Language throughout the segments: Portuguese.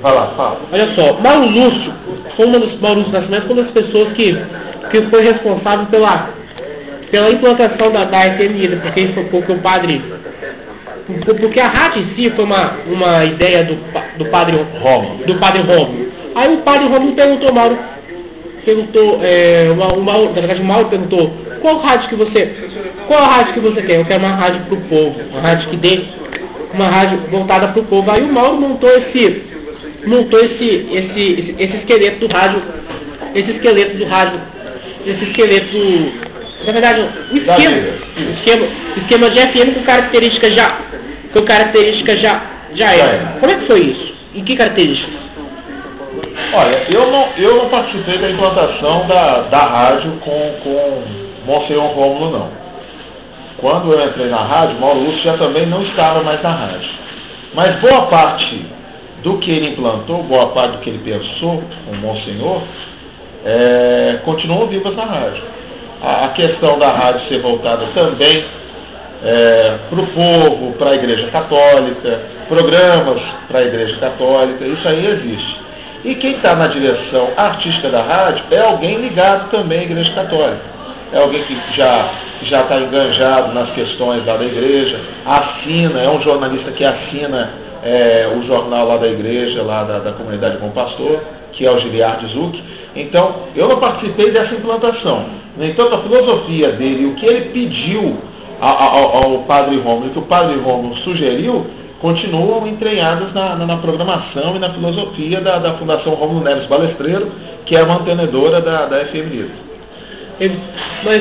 Vai lá, fala. Olha só, Mauro Lúcio, foi uma dos, Mauro Lúcio Nascimento foi uma das pessoas que, que foi responsável pela, pela implantação da, da FM porque isso foi porque o padre. Porque a rádio em si foi uma, uma ideia do, do padre Romulo. Do padre Romulo. Aí o padre Romulo perguntou Mauro, perguntou, é, uma, uma, na verdade o Mauro perguntou, qual rádio que você. Qual rádio que você quer? Eu quero uma rádio pro povo, uma rádio que dê uma rádio voltada para o povo. Aí o Mauro montou esse, montou esse, esse, esse, esqueleto do rádio, esse esqueleto do rádio, esse esqueleto, na verdade, o esquema, esquema, esquema de FM com características já, com características já, já é. Como é que foi isso? Em que características? Olha, eu não, eu não participei da implantação da, da rádio com, com Monsenhor Rômulo, não. Quando eu entrei na rádio, Mauro Lúcio já também não estava mais na rádio. Mas boa parte do que ele implantou, boa parte do que ele pensou, o Monsenhor, é, continuam vivas na rádio. A, a, questão da rádio ser voltada também é, para o povo, para a Igreja Católica, programas para a Igreja Católica, isso aí existe. E quem está na direção artística da rádio é alguém ligado também à Igreja Católica é alguém que já já está enganjado nas questões da igreja, assina, é um jornalista que assina é, o jornal lá da igreja, lá da, da comunidade Bom Pastor, que é o Giliard Zuc. Então, eu não participei dessa implantação. No entanto, a filosofia dele, o que ele pediu ao, ao, ao padre Rômulo, e que o padre Rômulo sugeriu, continuam entranhadas na, na, na, programação e na filosofia da, da Fundação Rômulo Neves Balestreiro, que é a mantenedora da, da FM mas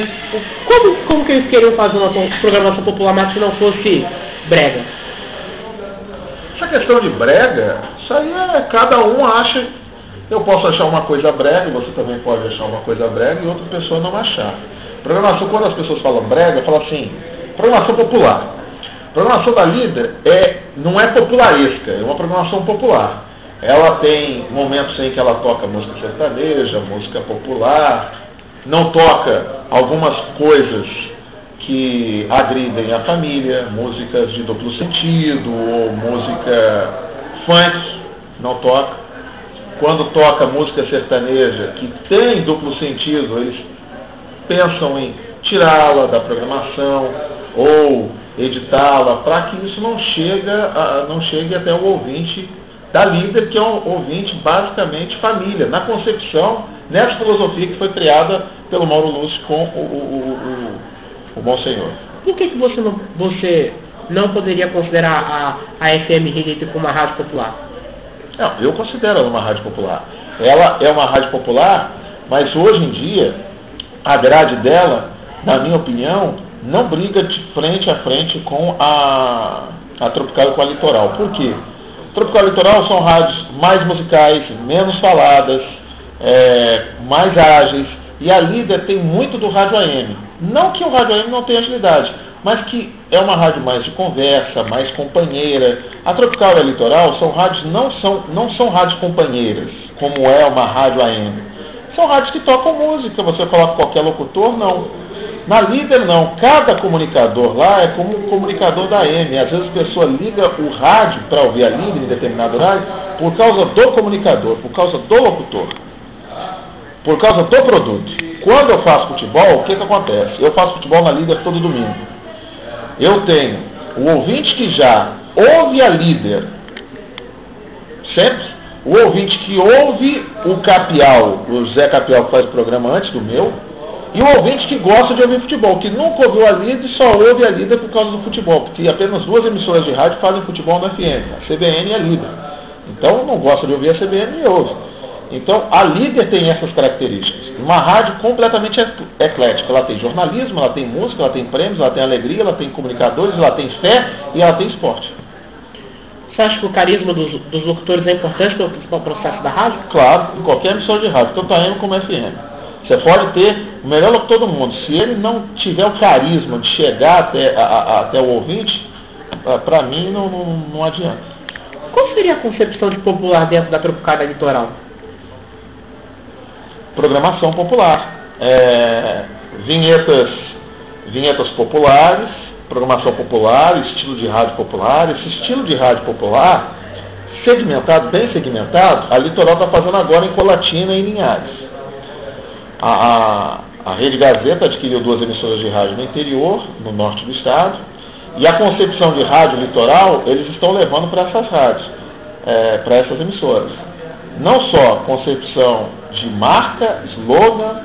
como, como que eles queriam fazer uma programação popular mais que não fosse brega? Essa questão de brega, isso aí é cada um acha. Eu posso achar uma coisa brega, você também pode achar uma coisa brega e outra pessoa não achar. Programação, quando as pessoas falam brega, fala assim, programação popular. Programação da líder é, não é popularesca, é uma programação popular. Ela tem momentos em que ela toca música sertaneja, música popular, não toca algumas coisas que agridem a família, músicas de duplo sentido ou música funk, não toca. Quando toca música sertaneja que tem duplo sentido, eles pensam em tirá-la da programação ou editá-la para que isso não, chega a, não chegue até o ouvinte da líder, que é um ouvinte basicamente família, na concepção, nessa filosofia que foi criada pelo Mauro Lúcio com o, o, o, o Bom Senhor. Por que, que você, não, você não poderia considerar a, a FM Rio como uma rádio popular? Não, eu considero ela uma rádio popular. Ela é uma rádio popular, mas hoje em dia, a grade dela, na minha opinião, não briga de frente a frente com a, a Tropical e com a Litoral. Por quê? Tropical Litoral são rádios mais musicais, menos faladas, é, mais ágeis, e a líder tem muito do rádio AM. Não que o rádio AM não tenha agilidade, mas que é uma rádio mais de conversa, mais companheira. A Tropical e a Litoral são rádios não são não são rádios companheiras, como é uma rádio AM. São rádios que tocam música, você coloca qualquer locutor, não. Na líder não, cada comunicador lá é como um comunicador da AM. Às vezes a pessoa liga o rádio para ouvir a líder em determinado horário por causa do comunicador, por causa do locutor, por causa do produto. Quando eu faço futebol, o que, que acontece? Eu faço futebol na líder todo domingo. Eu tenho o ouvinte que já ouve a líder, sempre, o ouvinte que ouve o Capial, o Zé Capial que faz o programa antes do meu, e o ouvinte que gosta de ouvir futebol, que nunca ouviu a líder e só ouve a líder por causa do futebol, porque apenas duas emissoras de rádio fazem futebol na FM, a CBN e a líder. Então não gosta de ouvir a CBN e ouve. Então a líder tem essas características. Uma rádio completamente eclética. Ela tem jornalismo, ela tem música, ela tem prêmios, ela tem alegria, ela tem comunicadores, ela tem fé e ela tem esporte. Você acha que o carisma dos, dos locutores é importante para o processo da rádio? Claro, em qualquer emissora de rádio, tanto AM como FM. Você pode ter o melhor locutor do mundo. Se ele não tiver o carisma de chegar até, a, a, até o ouvinte, para mim não, não, não, adianta. Qual seria a concepção de popular dentro da Tropicália Litoral? Programação popular. É, vinhetas, vinhetas populares, programação popular, estilo de rádio popular. Esse estilo de rádio popular segmentado, bem segmentado, a Litoral está fazendo agora em Colatina e Linhares. A, a, a Rede Gazeta adquiriu duas emissoras de rádio no interior, no norte do estado, e a concepção de rádio litoral eles estão levando para essas rádios, é, para essas emissoras. Não só concepção de marca, slogan,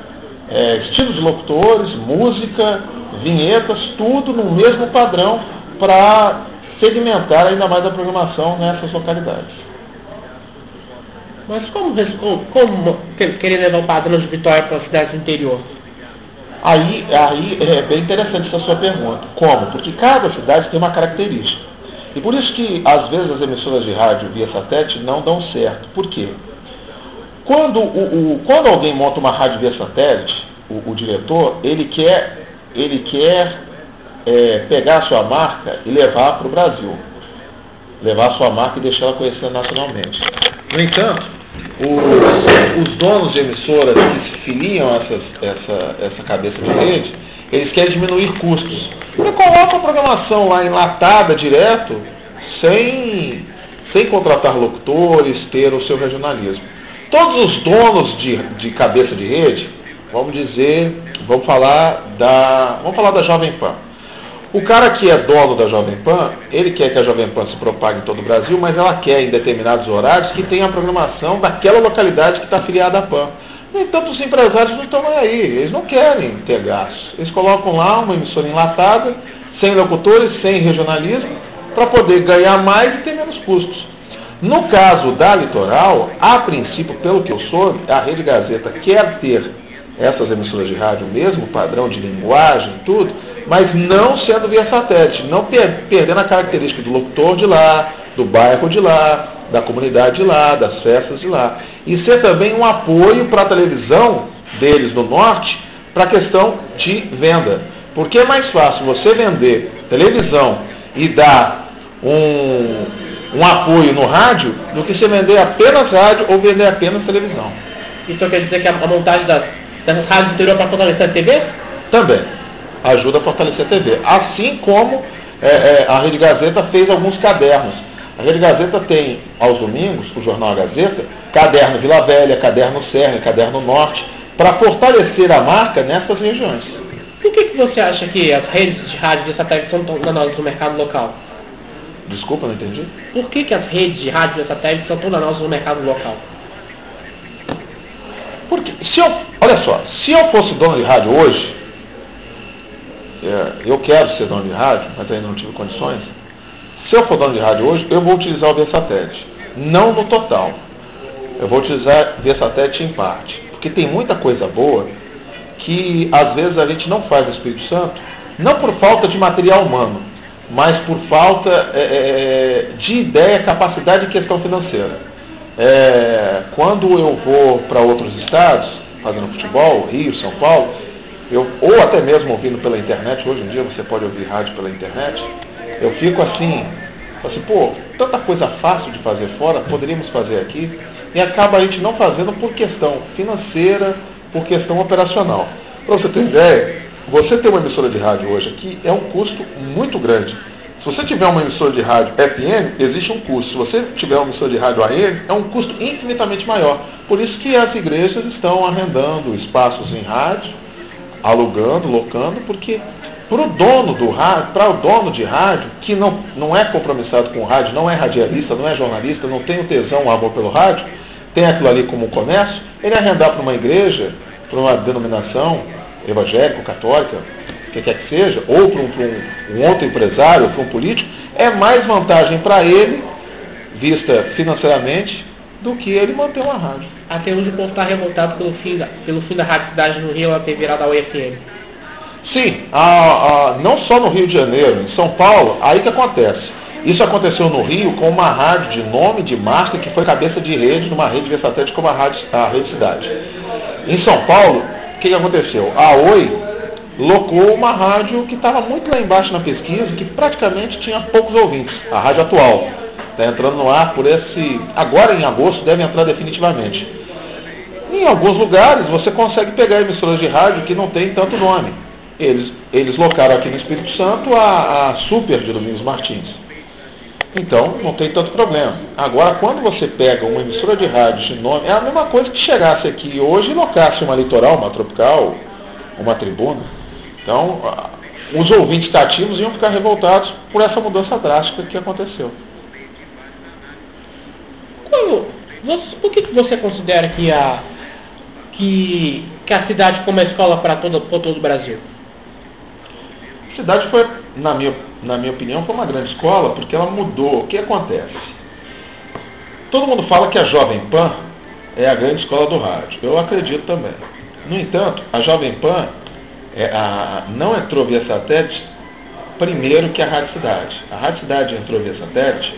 é, estilo de locutores, música, vinhetas, tudo no mesmo padrão para segmentar ainda mais a programação nessas localidades. Mas como, como querer levar o padrão de Vitória para a cidade do interior? Aí, aí é bem interessante essa sua pergunta. Como? Porque cada cidade tem uma característica. E por isso que, às vezes, as emissoras de rádio via satélite não dão certo. Por quê? Quando, o, o quando alguém monta uma rádio via satélite, o, o diretor, ele quer, ele quer é, pegar a sua marca e levar para o Brasil. Levar a sua marca e deixar ela conhecida nacionalmente. No entanto, os, os donos de emissoras que se filiam a essas, essa, essa cabeça de rede, eles querem diminuir custos. E coloca a programação lá enlatada direto, sem, sem contratar locutores, ter o seu regionalismo. Todos os donos de, de cabeça de rede, vamos dizer, vamos falar da, vamos falar da Jovem Pan. O cara que é dono da Jovem Pan, ele quer que a Jovem Pan se propague em todo o Brasil, mas ela quer em determinados horários que tenha a programação daquela localidade que está afiliada à Pan. Entanto, os empresários não estão aí, eles não querem ter gasto. Eles colocam lá uma emissora enlatada, sem locutores, sem regionalismo, para poder ganhar mais e ter menos custos. No caso da Litoral, a princípio, pelo que eu soube, a Rede Gazeta quer ter essas emissoras de rádio mesmo, padrão de linguagem, tudo, mas não sendo via satélite, não per perdendo a característica do locutor de lá, do bairro de lá, da comunidade de lá, das festas de lá. E ser também um apoio para a televisão deles no norte para a questão de venda. Porque é mais fácil você vender televisão e dar um, um apoio no rádio do que você vender apenas rádio ou vender apenas televisão. Isso quer dizer que a montagem das, das rádios interior para fortalecer a TV? Também ajuda a fortalecer a TV. Assim como é, é, a Rede Gazeta fez alguns cadernos. A Rede Gazeta tem, aos domingos, o jornal Gazeta, caderno Vila Velha, caderno Serra, caderno Norte, para fortalecer a marca nessas regiões. Por que, que você acha que as redes de rádio e satélite são tão danosas no mercado local? Desculpa, não entendi. Por que, que as redes de rádio e satélite são tão danosas no mercado local? Porque, se eu, olha só, se eu fosse dono de rádio hoje, eu quero ser dono de rádio, mas ainda não tive condições. Se eu for dono de rádio hoje, eu vou utilizar o V-Satélite. Não no total. Eu vou utilizar V-Satélite em parte. Porque tem muita coisa boa que às vezes a gente não faz no Espírito Santo, não por falta de material humano, mas por falta é, é, é de ideia, capacidade e questão financeira. É, quando eu vou para outros estados, fazendo futebol, Rio, São Paulo, eu, ou até mesmo ouvindo pela internet, hoje em dia você pode ouvir rádio pela internet, eu fico assim, assim, pô, tanta coisa fácil de fazer fora, poderíamos fazer aqui, e acaba a gente não fazendo por questão financeira, por questão operacional. Para você ter ideia, você ter uma emissora de rádio hoje aqui é um custo muito grande. Se você tiver uma emissora de rádio FM, existe um custo. Se você tiver uma emissora de rádio AM, é um custo infinitamente maior. Por isso que as igrejas estão arrendando espaços em rádio alugando, locando, porque para o dono do rádio, para o dono de rádio, que não, não é compromissado com o rádio, não é radialista, não é jornalista, não tem o tesão, o amor pelo rádio, tem aquilo ali como comércio, ele arrendar para uma igreja, para uma denominação evangélica, católica, o que quer que seja, ou para um, um, um outro empresário, para um político, é mais vantagem para ele, vista financeiramente, do que ele manter uma rádio. Até hoje o povo está revoltado pelo fim, da, pelo fim da Rádio Cidade no Rio ela ter virado a UFM. Sim, a, a, não só no Rio de Janeiro, em São Paulo, aí que acontece. Isso aconteceu no Rio com uma rádio de nome, de marca, que foi cabeça de rede numa rede de satélite como a, rádio, a Rede Cidade. Em São Paulo, o que, que aconteceu? A Oi locou uma rádio que estava muito lá embaixo na pesquisa, que praticamente tinha poucos ouvintes, a rádio atual. Está entrando no ar por esse. Agora em agosto deve entrar definitivamente. Em alguns lugares você consegue pegar emissoras de rádio que não tem tanto nome. Eles, eles locaram aqui no Espírito Santo a, a Super de Domingos Martins. Então não tem tanto problema. Agora, quando você pega uma emissora de rádio de nome, é a mesma coisa que chegasse aqui hoje e locasse uma litoral, uma tropical, uma tribuna. Então, os ouvintes cativos iam ficar revoltados por essa mudança drástica que aconteceu. Por que você considera que a, que, que a cidade foi uma escola para todo, todo o Brasil? A cidade foi, na minha, na minha opinião, foi uma grande escola porque ela mudou. O que acontece? Todo mundo fala que a Jovem Pan é a grande escola do rádio. Eu acredito também. No entanto, a Jovem Pan é, a, não entrou via satélite primeiro que a Rádio Cidade. A Rádio Cidade entrou via satélite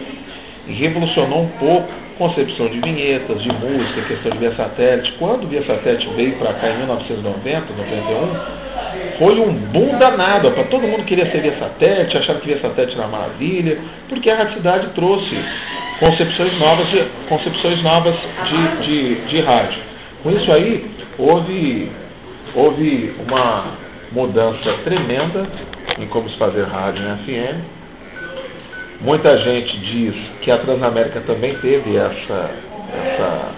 e revolucionou um pouco concepção de vinhetas, de música, questão de via satélite. Quando o via satélite veio para cá em 1990, 91, foi um boom danado. Para todo mundo queria ser via satélite, achava que via satélite era maravilha, porque a Rádio Cidade trouxe concepções novas de, concepções novas de, de, de rádio. Com isso aí, houve, houve uma mudança tremenda em como se fazer rádio na FM. Muita gente diz que a Transamérica também teve essa, essa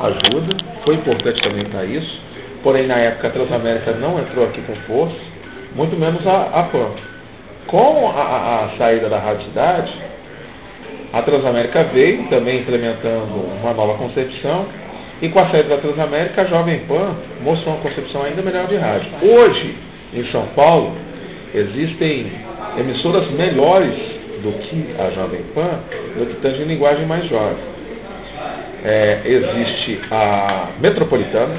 ajuda, foi importante também para isso, porém na época a Transamérica não entrou aqui com força, muito menos a, a PAN. Com a, a, saída da Rádio Cidade, a Transamérica veio também implementando uma nova concepção e com a saída da Transamérica, a Jovem Pan mostrou uma concepção ainda melhor de rádio. Hoje, em São Paulo, existem emissoras melhores do que a Jovem Pan, do que tanto em linguagem mais jovem. É, existe a Metropolitana,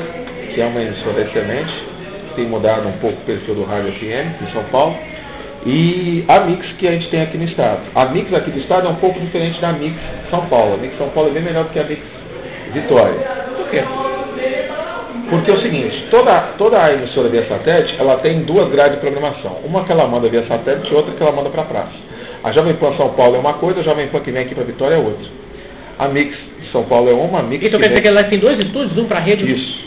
que é uma emissora excelente, tem mudado um pouco o perfil do rádio FM em São Paulo, e a Mix que a gente tem aqui no estado. A Mix aqui do estado é um pouco diferente da Mix São Paulo. A Mix São Paulo é bem melhor do que a Mix Vitória. Por quê? Porque é o seguinte, toda, toda a emissora via satélite, ela tem duas grades de programação. Uma que ela manda via satélite e outra que ela manda para a praça. A Jovem Pan São Paulo é uma coisa, a Jovem Pan que vem aqui para Vitória é outra. A Mix São Paulo é uma, a Mix... Então quer dizer que ela tem dois estúdios, um para a rede? Isso.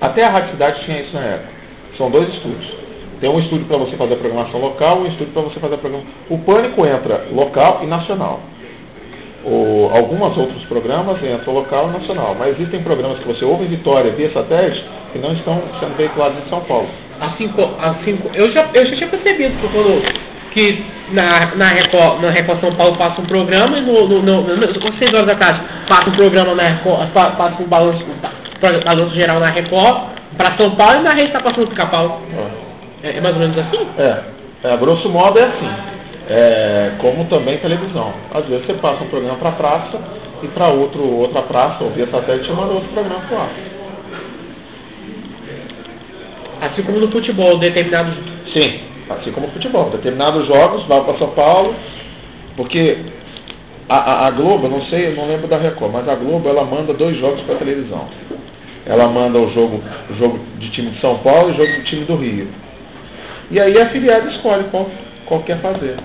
Até a Rádio Cidade tinha isso na época. São dois estúdios. Tem um estúdio para você fazer a programação local e um estúdio para você fazer a programação... O Pânico entra local e nacional o, alguns outros programas entram local e nacional, mas existem programas que você ouve em Vitória via satélite que não estão sendo veiculados em São Paulo. Assim, assim eu, já, eu já tinha percebido que, quando, que na, na, Record, na Record São Paulo passa um programa e no, no, no, no, às 6 horas da tarde passa um programa na Record, passa um balanço, um balanço geral na Record para São Paulo e na rede está passando pica-pau. É. é. é mais ou menos assim? É, é, grosso modo é assim é, como também televisão. Às vezes você passa um programa para praça e para outra praça, ou via satélite, você manda outro programa para lá. Assim como no futebol, determinados. Sim, assim como no futebol. Determinados jogos vão para São Paulo, porque a, a, a, Globo, não sei, eu não lembro da Record, mas a Globo ela manda dois jogos para televisão. Ela manda o jogo, o jogo de time de São Paulo e o jogo do time do Rio. E aí a afiliada escolhe qual, qual quer fazer.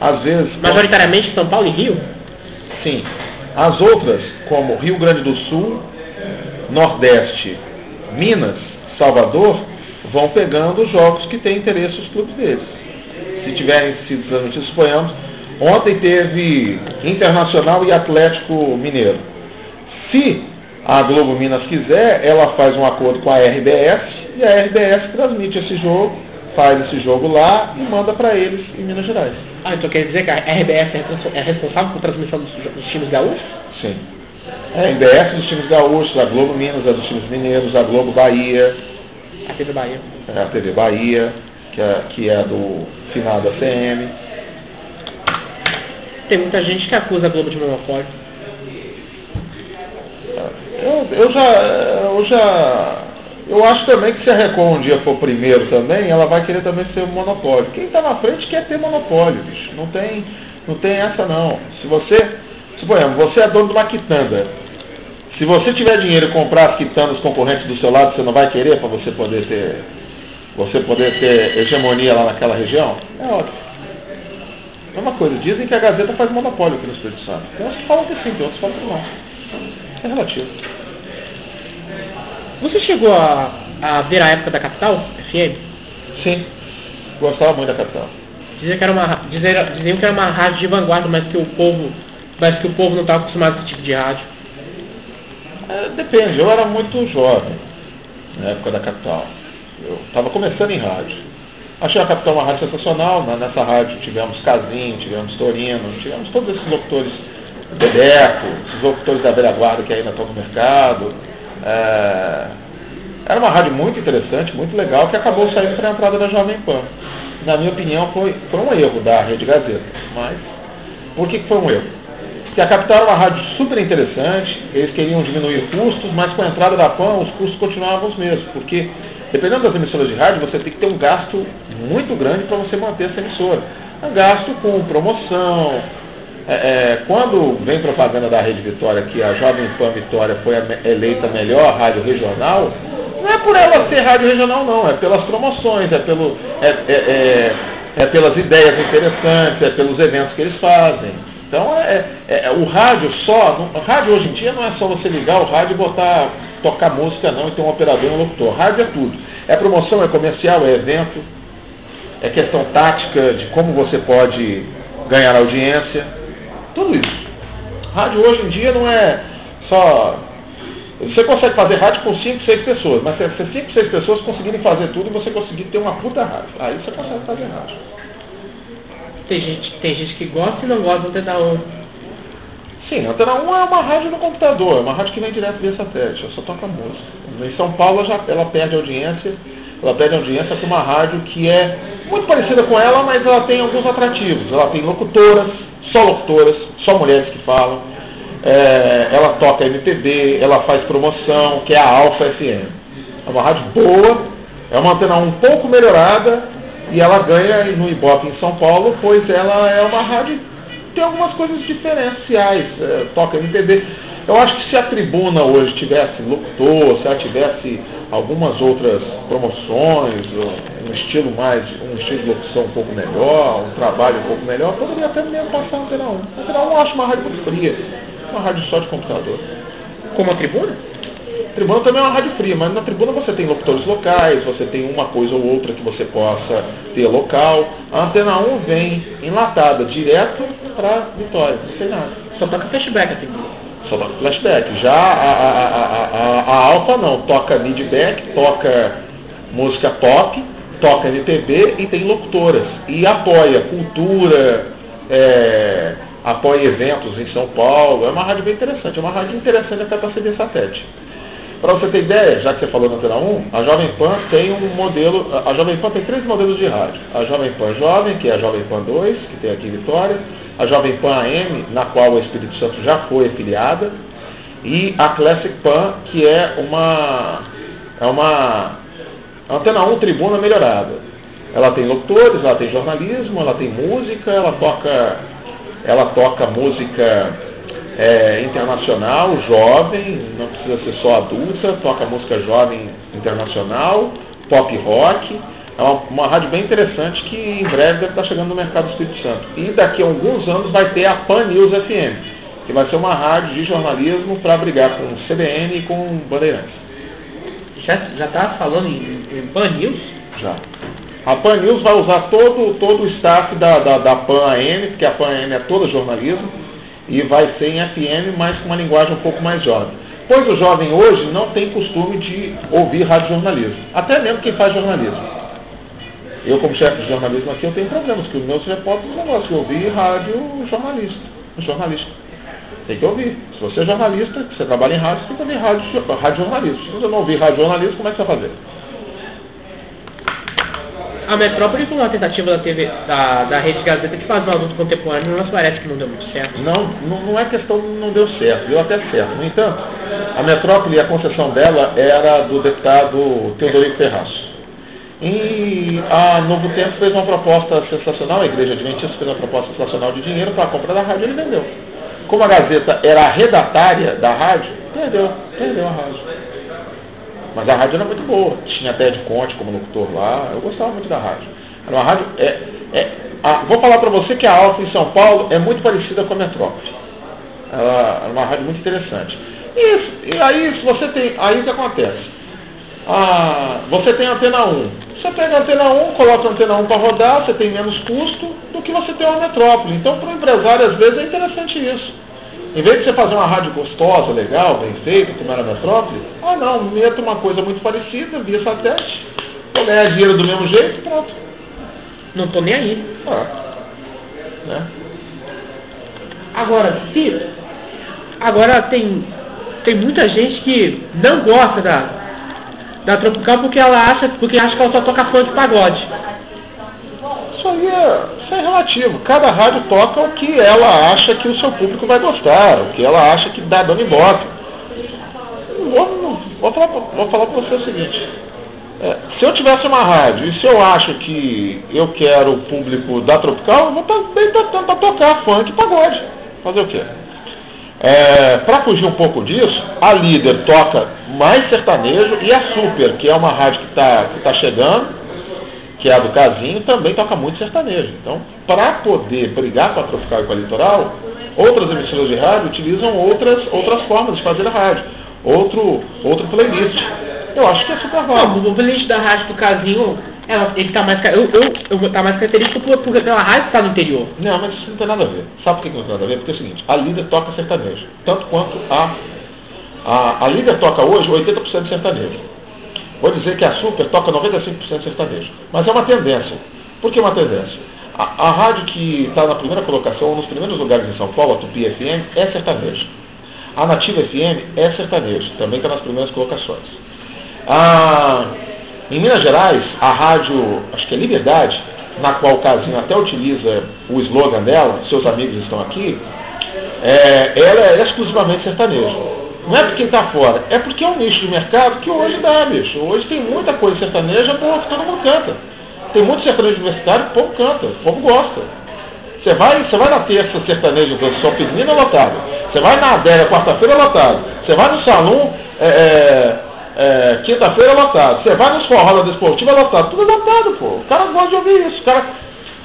Às vezes. Majoritariamente São Paulo e Rio? Sim. As outras, como Rio Grande do Sul, Nordeste, Minas, Salvador, vão pegando os jogos que têm interesse os clubes deles. Se tiverem sido transmitidos, suponhamos, ontem teve Internacional e Atlético Mineiro. Se a Globo Minas quiser, ela faz um acordo com a RBS e a RBS transmite esse jogo faz esse jogo lá e manda para eles em Minas Gerais. Ah, então quer dizer que a RBS é, é responsável por transmissão dos, dos times gaúchos? Sim. A RBS dos times gaúchos, a Globo Minas é dos times mineiros, a Globo Bahia. A TV Bahia. É a TV Bahia, que é, que é do final da CM. Tem muita gente que acusa a Globo de monopólio. Eu, eu já. Eu já eu acho também que se a Record um dia for primeiro também, ela vai querer também ser um monopólio. Quem está na frente quer ter monopólio, bicho. Não tem, não tem essa não. Se você, suponhamos, você é dono de uma quitanda. Se você tiver dinheiro e comprar as quitandas concorrentes do seu lado, você não vai querer para você poder ter você poder ter hegemonia lá naquela região? É óbvio. É uma coisa, dizem que a Gazeta faz monopólio aqui no Espírito Santo. Tem uns que falam que sim, tem outros que falam que não. É relativo. Você chegou a, a ver a época da Capital FM? Sim, gostava muito da Capital. Diziam que era uma, diziam, diziam que era uma rádio de vanguarda, mas que o povo, mas que o povo não estava acostumado com esse tipo de rádio. É, depende, eu era muito jovem na época da capital. Eu estava começando em rádio. Achei a capital uma rádio sensacional. Nessa rádio tivemos Casim, tivemos Torino, tivemos todos esses locutores Bebeco, esses locutores da velha guarda que ainda estão no mercado. É, era uma rádio muito interessante, muito legal, que acabou saindo para a entrada da Jovem Pan. Na minha opinião, foi, foi um erro da Rede Gazeta. Mas, por que foi um erro? Porque a Capital era uma rádio super interessante, eles queriam diminuir custos, mas com a entrada da PAN os custos continuavam os mesmos, porque dependendo das emissoras de rádio, você tem que ter um gasto muito grande para você manter essa emissora. Um gasto com promoção. É, é, quando vem propaganda da Rede Vitória que a Jovem Pan Vitória foi eleita melhor rádio regional, não é por ela ser rádio regional, não, é pelas promoções, é, pelo, é, é, é, é pelas ideias interessantes, é pelos eventos que eles fazem. Então, é, é, é, o rádio só, o rádio hoje em dia não é só você ligar o rádio e botar, tocar música não e ter um operador e um locutor. Rádio é tudo. É promoção, é comercial, é evento, é questão tática de como você pode ganhar audiência, tudo isso. Rádio hoje em dia não é só. Você consegue fazer rádio com 5, 6 pessoas, mas se 5, 6 pessoas conseguirem fazer tudo e você conseguir ter uma puta rádio, aí você consegue fazer rádio. Tem gente, tem gente que gosta e não gosta do Antena 1. Sim, a Antena 1 é uma rádio no computador, é uma rádio que vem direto via satélite, só toca música. Em São Paulo já, ela perde audiência, ela perde audiência para uma rádio que é muito parecida com ela, mas ela tem alguns atrativos. Ela tem locutoras, só locutoras, só mulheres que falam. É, ela toca MPB, ela faz promoção, que é a Alfa FM. É uma rádio boa, é uma antena um pouco melhorada, e ela ganha no Ibope em São Paulo, pois ela é uma rádio tem algumas coisas diferenciais, é, toca MPB. Eu acho que se a tribuna hoje tivesse locutor, se ela tivesse algumas outras promoções, um estilo mais, um estilo de locução um pouco melhor, um trabalho um pouco melhor, poderia até mesmo passar no Antena 1. A Antena 1 eu acho uma rádio muito fria, uma rádio só de computador. Como a tribuna? Tribuna também é uma rádio fria, mas na tribuna você tem locutores locais, você tem uma coisa ou outra que você possa ter local. A Antena 1 vem enlatada direto para Vitória, não tem nada. Só toca flashback aqui. Só toca flashback. Já a, a, a, a, a Alfa não, toca midback, toca música pop, toca MPB e tem locutoras. E apoia cultura, é, apoia eventos em São Paulo. É uma rádio bem interessante, é uma rádio interessante até para ser satélite. Para você ter ideia, já que você falou na Antena 1, a Jovem Pan tem um modelo, a Jovem Pan tem três modelos de rádio. A Jovem Pan Jovem, que é a Jovem Pan 2, que tem aqui em Vitória, a Jovem Pan AM, na qual o Espírito Santo já foi afiliada, e a Classic Pan, que é uma, é uma Antena 1 tribuna melhorada. Ela tem locutores, ela tem jornalismo, ela tem música, ela toca, ela toca música é, internacional, jovem, não precisa ser só adulta, toca música jovem internacional, pop rock. É uma, uma rádio bem interessante que em breve deve estar chegando no mercado do Espírito Santo. E daqui a alguns anos vai ter a Pan News FM, que vai ser uma rádio de jornalismo para brigar com o CBN e com o Bandeirantes. Já está falando em, em Pan News? Já. A Pan News vai usar todo, todo o staff da, da, da Pan AM, porque a Pan AM é toda jornalismo e vai ser em FM, mas com uma linguagem um pouco mais jovem. Pois o jovem hoje não tem costume de ouvir rádio jornalismo, até mesmo quem faz jornalismo. Eu, como chefe de jornalismo aqui, eu tenho problemas, que os meus repórteres não gostam de ouvir rádio jornalista. jornalista. Tem que ouvir. Se você é jornalista, você trabalha em rádio, você tem que ouvir rádio, rádio jornalista. Se você não ouvir rádio jornalista, como é que você vai fazer? A Metrópole foi uma tentativa da TV, da, da Rede Gazeta de fazer um adulto contemporâneo, nos parece que não deu muito certo. Não, não, é questão não deu certo, deu até certo. No entanto, a Metrópole, a concessão dela era do deputado Teodorico Ferraz. E a Novo Tempo fez uma proposta sensacional, a Igreja Adventista fez uma proposta sensacional de dinheiro para a compra da rádio, ele vendeu. Como a Gazeta era redatária da rádio, perdeu, perdeu a rádio. Mas a rádio era muito boa. Tinha Ted Conte como locutor lá. Eu gostava muito da rádio. Era uma rádio. É, é, a, vou falar para você que a Alfa em São Paulo é muito parecida com a Metrópole. Ela é uma rádio muito interessante. E, e aí você tem. Aí o que acontece? Ah, você tem a antena 1, Você pega a antena 1, coloca a antena 1 para rodar, você tem menos custo do que você tem uma metrópole. Então, para o empresário, às vezes, é interessante isso. Em vez de você fazer uma rádio gostosa, legal, bem feita, como era a metrópole, ah não, meto uma coisa muito parecida, via satélite, vou ganhar dinheiro do mesmo jeito pronto. Não tô nem aí. Ah, né? Agora, se. Agora tem. Tem muita gente que não gosta da, da Tropical porque ela acha, porque acha que ela só toca funk pagode. Isso aí é, isso é relativo. Cada rádio toca o que ela acha que o seu público vai gostar, o que ela acha que dá dano em bote. Vou, vou, falar, falar para você o seguinte. É, se eu tivesse uma rádio e se eu acho que eu quero o público da Tropical, eu vou também estar tentando tocar funk e pagode. Fazer o quê? É, para fugir um pouco disso, a líder toca mais sertanejo e a Super, que é uma rádio que está que tá chegando, que é a do Casinho, também toca muito sertanejo. Então, para poder brigar com a Tropical e com a Litoral, outras emissoras de rádio utilizam outras, outras formas de fazer a rádio, outro, outro playlist. Eu acho que é super válido. O playlist da rádio do Casinho, ela, ele tá mais, eu, eu, eu, tá mais característico por, por aquela rádio que tá no interior. Não, mas isso não tem nada a ver. Sabe por que não tem nada a ver? Porque é o seguinte, a líder toca sertanejo, tanto quanto a. A, a líder toca hoje 80% de sertanejo. Vou dizer que a Super toca 95% de sertanejo. Mas é uma tendência. Por que uma tendência? A, a rádio que está na primeira colocação, nos primeiros lugares em São Paulo, a Tupi FM, é sertanejo. A Nativa FM é sertanejo, também está nas primeiras colocações. Em Minas Gerais, a rádio, acho que é Liberdade, na qual o Casinho até utiliza o slogan dela, seus amigos estão aqui, é, ela é exclusivamente sertanejo. Não é porque está fora, é porque é um nicho de mercado que hoje dá, bicho. Hoje tem muita coisa sertaneja, pô, que todo mundo canta. Tem muito sertanejo universitário, o povo canta, o povo gosta. Você vai, você vai na terça sertanejo São Firmino, é lotado. Você vai na adega quarta-feira, é lotado. Você vai no salão, é, é, é, quinta-feira, é lotado. Você vai nos forró da desportiva, é lotado. Tudo é lotado, pô. O cara gosta de ouvir isso. Cara...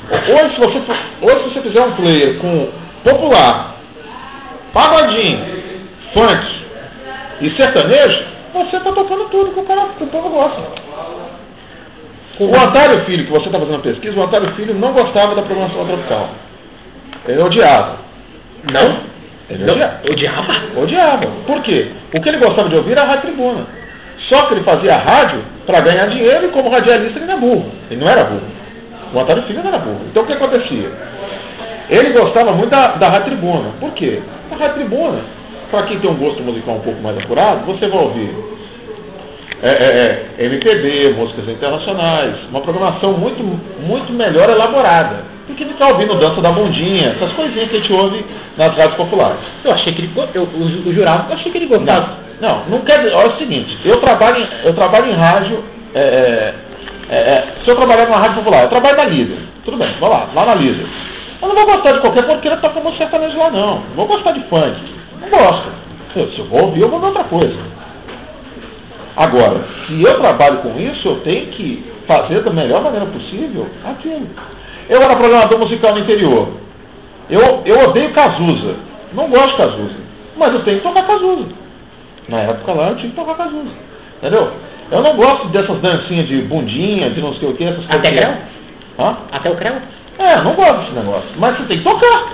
Hoje, se você, hoje, se você fizer um player com popular, pagodinho, funk e sertanejo, você está tocando tudo que o, cara, que o povo gosta. O Antário Filho, que você está fazendo a pesquisa, o Antário Filho não gostava da programação tropical. Ele odiava. Não? Ele Não, odiava. odiava? Odiava. Por quê? O que ele gostava de ouvir era a rádio tribuna. Só que ele fazia rádio para ganhar dinheiro e como radialista ele não é burro. Ele não era burro. O Antário Filho não era burro. Então o que acontecia? Ele gostava muito da, da rádio tribuna. Por quê? A rádio tribuna, para quem tem um gosto musical um pouco mais apurado, você vai ouvir é, é, é, MPB, músicas internacionais, uma programação muito, muito melhor elaborada do que ficar ouvindo dança da bundinha, essas coisinhas que a gente ouve nas rádios populares. Eu achei que ele. Eu, eu, eu jurava, eu achei que ele gostava. Não, não quer dizer. Olha o seguinte, eu trabalho em, eu trabalho em rádio. é, é, é, é, se eu trabalhar numa rádio popular, eu trabalho na Líder. Tudo bem, vou lá, lá na Líder. Eu não vou gostar de qualquer porque ele toca música sertaneja lá, não. Não vou gostar de funk. Não gosto. Eu, se eu vou ouvir, eu vou ver outra coisa. Agora, se eu trabalho com isso, eu tenho que fazer da melhor maneira possível aquilo. Eu era programador musical no interior. Eu, eu odeio Cazuza. Não gosto de Cazuza. Mas eu tenho que tocar Cazuza. Na época lá eu tinha que tocar Cazuza. Entendeu? Eu não gosto dessas dancinhas de bundinha, de não sei o que, essas Até coisas. Creu? Hã? Até o Creu? É, eu não gosto desse negócio. Mas você tem que tocar.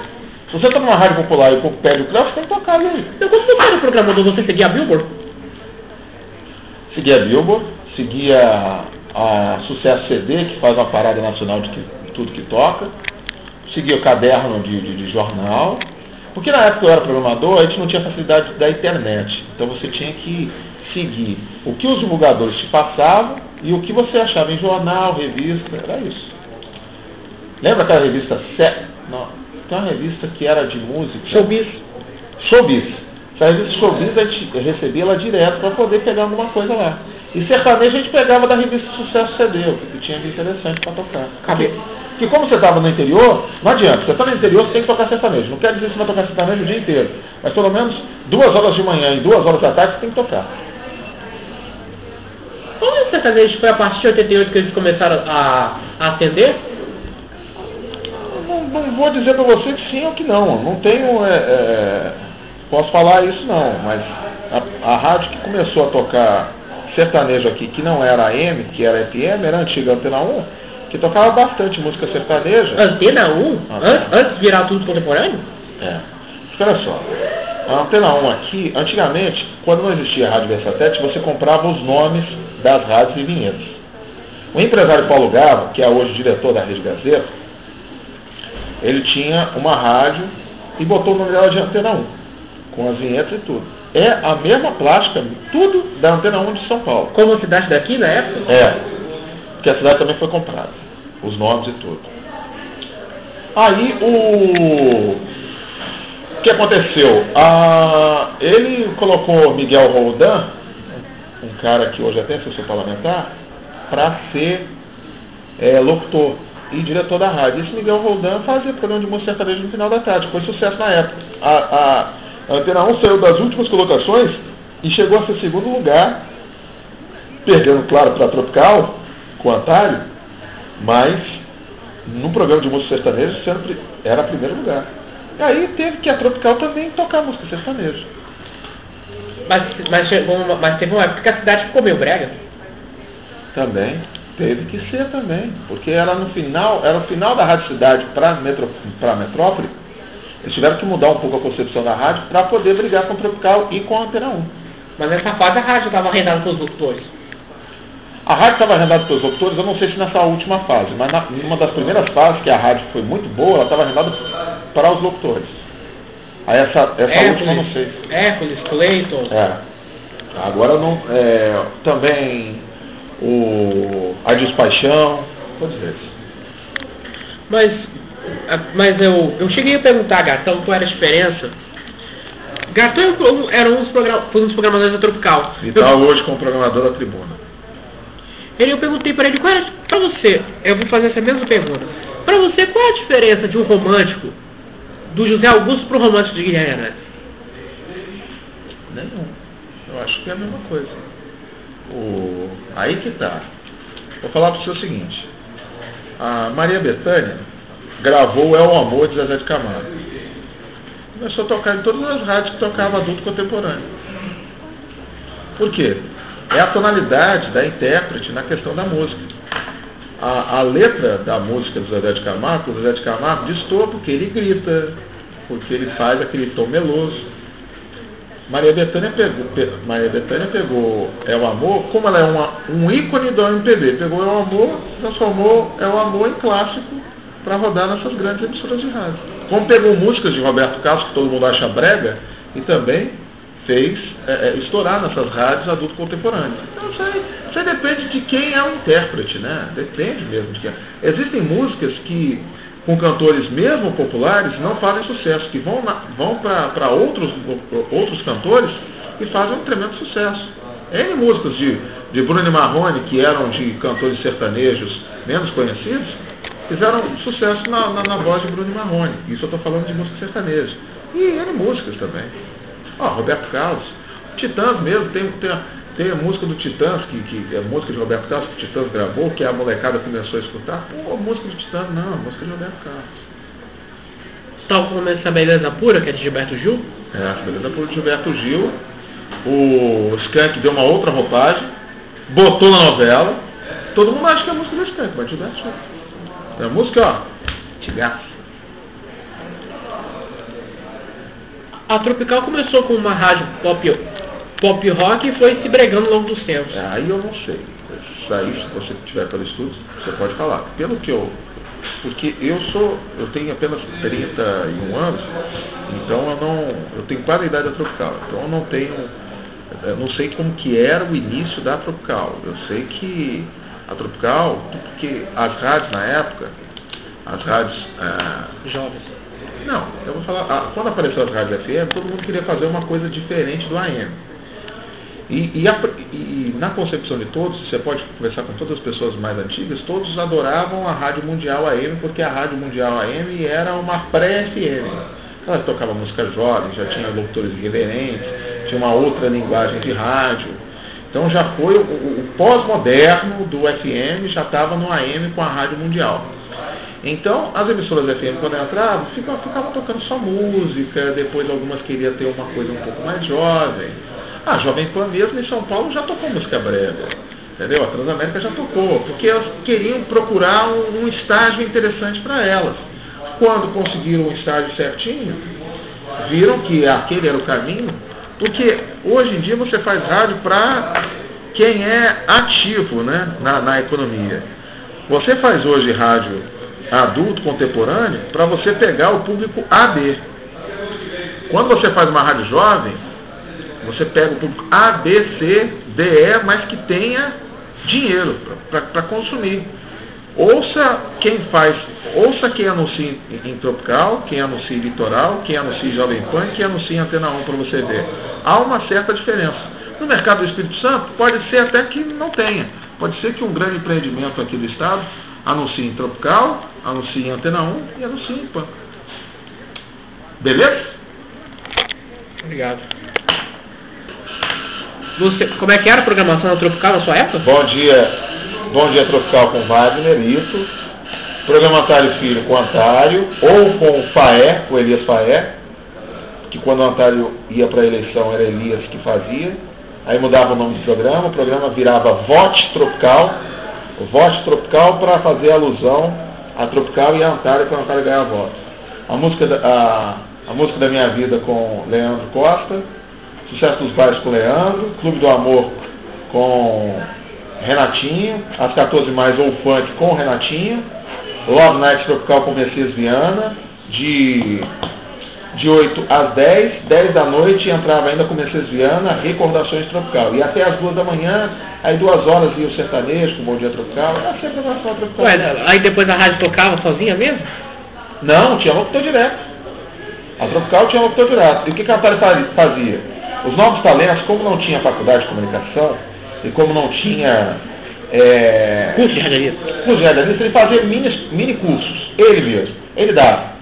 Se você tá numa rádio popular e o povo pede o você tem que tocar ali. Então, quando você era programador, você seguia a Billboard? Seguia a Billboard, seguia a Sucesso CD, que faz uma parada nacional de que- tudo que toca, seguia o caderno de, de- de jornal, porque na época que eu era programador, a gente não tinha facilidade da internet, então você tinha que seguir o que os divulgadores te passavam e o que você achava em jornal, revista, era isso. Lembra aquela revista Se... Não, tem uma revista que era de música. Showbiz. Showbiz. Essa revista Showbiz a gente recebia ela direto para poder pegar alguma coisa lá. E sertanejo a gente pegava da revista Sucesso CD, o que tinha de interessante para tocar. Cabeça. Porque como você estava no interior, não adianta. Você está no interior, você tem que tocar sertanejo. Não quer dizer que você vai tocar sertanejo o dia inteiro. Mas pelo menos duas horas de manhã e duas horas da tarde você tem que tocar. Qual é sertanejo foi a partir de 88 que eles começaram a, a atender? Não, não vou dizer para você que sim ou que não. Não tenho. é, é, posso falar isso não, mas a, a rádio que começou a tocar sertanejo aqui que não era AM, que era FM, era a antiga Antena 1, que tocava bastante música sertaneja. Antena 1? Ah, An antes de virar tudo contemporâneo? É. Olha só, a Antena 1 aqui, antigamente, quando não existia rádio Versatete, você comprava os nomes das rádios e vinhetas. O empresário Paulo Gava, que é hoje diretor da Rede Gazeta, ele tinha uma rádio e botou o nome dela de Antena 1, com as vinhetas e tudo. É a mesma plástica, tudo da Antena 1 de São Paulo. Como a cidade daqui na época? É, porque a cidade também foi comprada, os nomes e tudo. Aí o, o que aconteceu? Ah, ele colocou Miguel Roldan, um cara que hoje até é assessor parlamentar, para ser é, locutor e diretor da rádio. Esse Miguel Roldan fazia programa de música sertaneja no final da tarde, foi sucesso na época. A, a, a Antena 1 saiu das últimas colocações e chegou a ser segundo lugar, perdendo, claro, para a Tropical, com o Antário, mas no programa de música sertaneja sempre era primeiro lugar. E aí teve que a Tropical também tocar música sertaneja. Mas, mas, chegou uma- mas teve uma época que a cidade ficou meio brega. Também. Teve que ser também. Porque era no final, era o final da Rádio Cidade para metro, a metrópole. Eles tiveram que mudar um pouco a concepção da rádio para poder brigar com o Tropical e com a Antena 1. Mas nessa fase a rádio estava arrendada pelos locutores. A rádio estava arrendada pelos locutores, eu não sei se nessa última fase, mas na, numa das primeiras fases que a rádio foi muito boa, ela estava arrendada para os locutores. Aí essa, essa última eu não sei. Hércules, Clayton. É. Agora não. É, também o Adis Paixão, todos esses. Mas, a- mas eu, eu cheguei a perguntar a Gatão qual era a diferença. Gatão era um dos, progra- foi um dos programadores da Tropical. E está hoje com o programador da tribuna. Ele, eu perguntei pra ele, qual era, pra você, eu vou fazer essa mesma pergunta. Pra você, qual é a diferença de um romântico, do José Augusto pro romântico de Guilherme Arantes? Nenhum. Eu acho que é a mesma coisa. O... Aí que tá. Vou falar para você o seguinte. A Maria Bethânia gravou É o Amor de Zezé de Camargo. Começou a tocar em todas as rádios que tocava adulto contemporâneo. Por quê? É a tonalidade da intérprete na questão da música. A, a letra da música do Zezé de Camargo, o Zezé de Camargo destoa porque ele grita, porque ele faz aquele tom meloso. Maria Bethânia pegou, pe- Maria Bethânia pegou É o Amor, como ela é uma, um ícone do MPB, pegou É o Amor, transformou É o Amor em clássico para rodar nessas grandes emissoras de rádio. Como pegou músicas de Roberto Carlos, que todo mundo acha brega, e também fez é, é, estourar nessas rádios adulto contemporâneo. Então isso aí, isso aí depende de quem é o intérprete, né? Depende mesmo de quem é. Existem músicas que com cantores mesmo populares não fazem sucesso, que vão, vão para outros, outros cantores e fazem um tremendo sucesso. N músicas de, de Bruno e Marrone, que eram de cantores sertanejos menos conhecidos, fizeram sucesso na, na, na voz de Bruno e Marrone. Isso eu estou falando de música sertaneja. E N músicas também. Ó, Roberto Carlos, Titãs mesmo, tem, tem, tem a música do Titãs, que, que é a música de Roberto Carlos que o Titãs gravou, que a molecada começou a escutar. Pô, música do Titãs, não, música de Roberto Carlos. Tal como essa beleza pura, que é de Gilberto Gil. É, a beleza por Gilberto Gil. O Skank deu uma outra roupagem, botou na novela. Todo mundo acha que é a música do Skank, mas Gilberto Gil. É a música, ó, Tigaço. A Tropical começou com uma rádio pop, pop rock e foi se bregando ao longo dos tempos. É, aí eu não sei. Isso aí, se você tiver pelo estudo, você pode falar. Pelo que eu. Porque eu sou. Eu tenho apenas 31 anos, então eu não. Eu tenho quase a idade da Tropical. Então eu não tenho. Eu não sei como que era o início da Tropical. Eu sei que a Tropical, porque as rádios na época, as rádios. ah, Jovens. não, eu vou falar. ah, quando apareceu as rádios FM, todo mundo queria fazer uma coisa diferente do AM. E, e, a- e na concepção de todos, você pode conversar com todas as pessoas mais antigas, todos adoravam a Rádio Mundial AM, porque a Rádio Mundial AM era uma pré-FM. Ela tocava música jovem, já tinha locutores irreverentes, tinha uma outra linguagem de rádio. Então já foi o, o- pós-moderno do FM, já estava no AM com a Rádio Mundial. Então, as emissoras FM, quando entravam, ficavam, ficavam tocando só música, depois algumas queriam ter uma coisa um pouco mais jovem. A Jovem Pan mesmo em São Paulo já tocou música brega. Entendeu? A Transamérica já tocou, porque elas queriam procurar um, um estágio interessante para elas. Quando conseguiram um estágio certinho, viram que aquele era o caminho, porque hoje em dia você faz rádio para quem é ativo né, na, na economia. Você faz hoje rádio adulto, contemporâneo, para você pegar o público AD. Quando você faz uma rádio jovem, você pega o público A, B, C, D, E, mas que tenha dinheiro para consumir. Ouça quem faz, ouça quem anuncia em, Tropical, quem anuncia em Litoral, quem anuncia em Jovem Pan, quem anuncia em Antena 1 para você ver. Há uma certa diferença. No mercado do Espírito Santo, pode ser até que não tenha. Pode ser que um grande empreendimento aqui do Estado anuncie em Tropical, anuncie em Antena 1 e anuncie em PAN. Beleza? Obrigado. Você, como é que era a programação Tropical na sua época? Bom dia. Bom dia Tropical com Wagner, isso. Programatário Filho com Antário, ou com o Faé, o Elias Faé, que quando o Antário ia para a eleição era Elias que fazia. Aí mudava o nome do programa, o programa virava Vote Tropical, Vote Tropical para fazer alusão a Tropical e a Antário, para a Antário ganhar votos. A música, da, a, a música da minha vida com Leandro Costa, Sucesso dos Bares com Leandro, Clube do Amor com Renatinho, às 14 mais ou funk com Renatinho, Love Night Tropical com Messias Viana, de de 8 às 10, 10 da noite entrava ainda com Mercedes Viana, Recordações Tropical. E até as 2 da manhã, aí duas horas ia o sertanejo com Bom Dia Tropical, era sempre a tropical. Ué, aí depois a rádio tocava sozinha mesmo? Não, tinha locutor direto. A Tropical tinha locutor direto. E o que a Atari fazia? Os novos talentos, como não tinha faculdade de comunicação, e como não tinha é, curso de radialista, curso de radialista, ele fazia mini, mini cursos, ele mesmo, ele dava.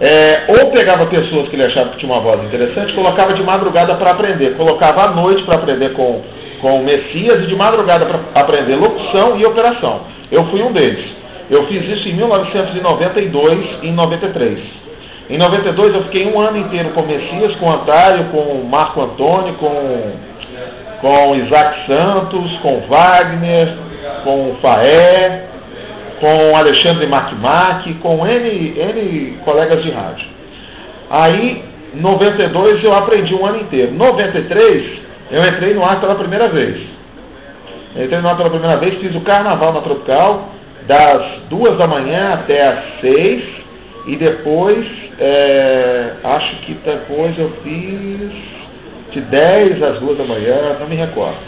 É, ou pegava pessoas que ele achava que tinha uma voz interessante, colocava de madrugada para aprender, colocava à noite para aprender com, com o Messias e de madrugada para aprender locução e operação. Eu fui um deles. Eu fiz isso em 1992 e em 93. Em 92 eu fiquei um ano inteiro com o Messias, com o Antário, com o Marco Antônio, com, com Isaac Santos, com o Wagner, com o Faé, com Alexandre Macmac, com N, N colegas de rádio. Aí, em 92 eu aprendi um ano inteiro. Em 93 eu entrei no ar pela primeira vez. entrei no ar pela primeira vez, fiz o carnaval na Tropical, das duas da manhã até as seis, e depois, é, acho que depois eu fiz de 10 às duas da manhã, não me recordo.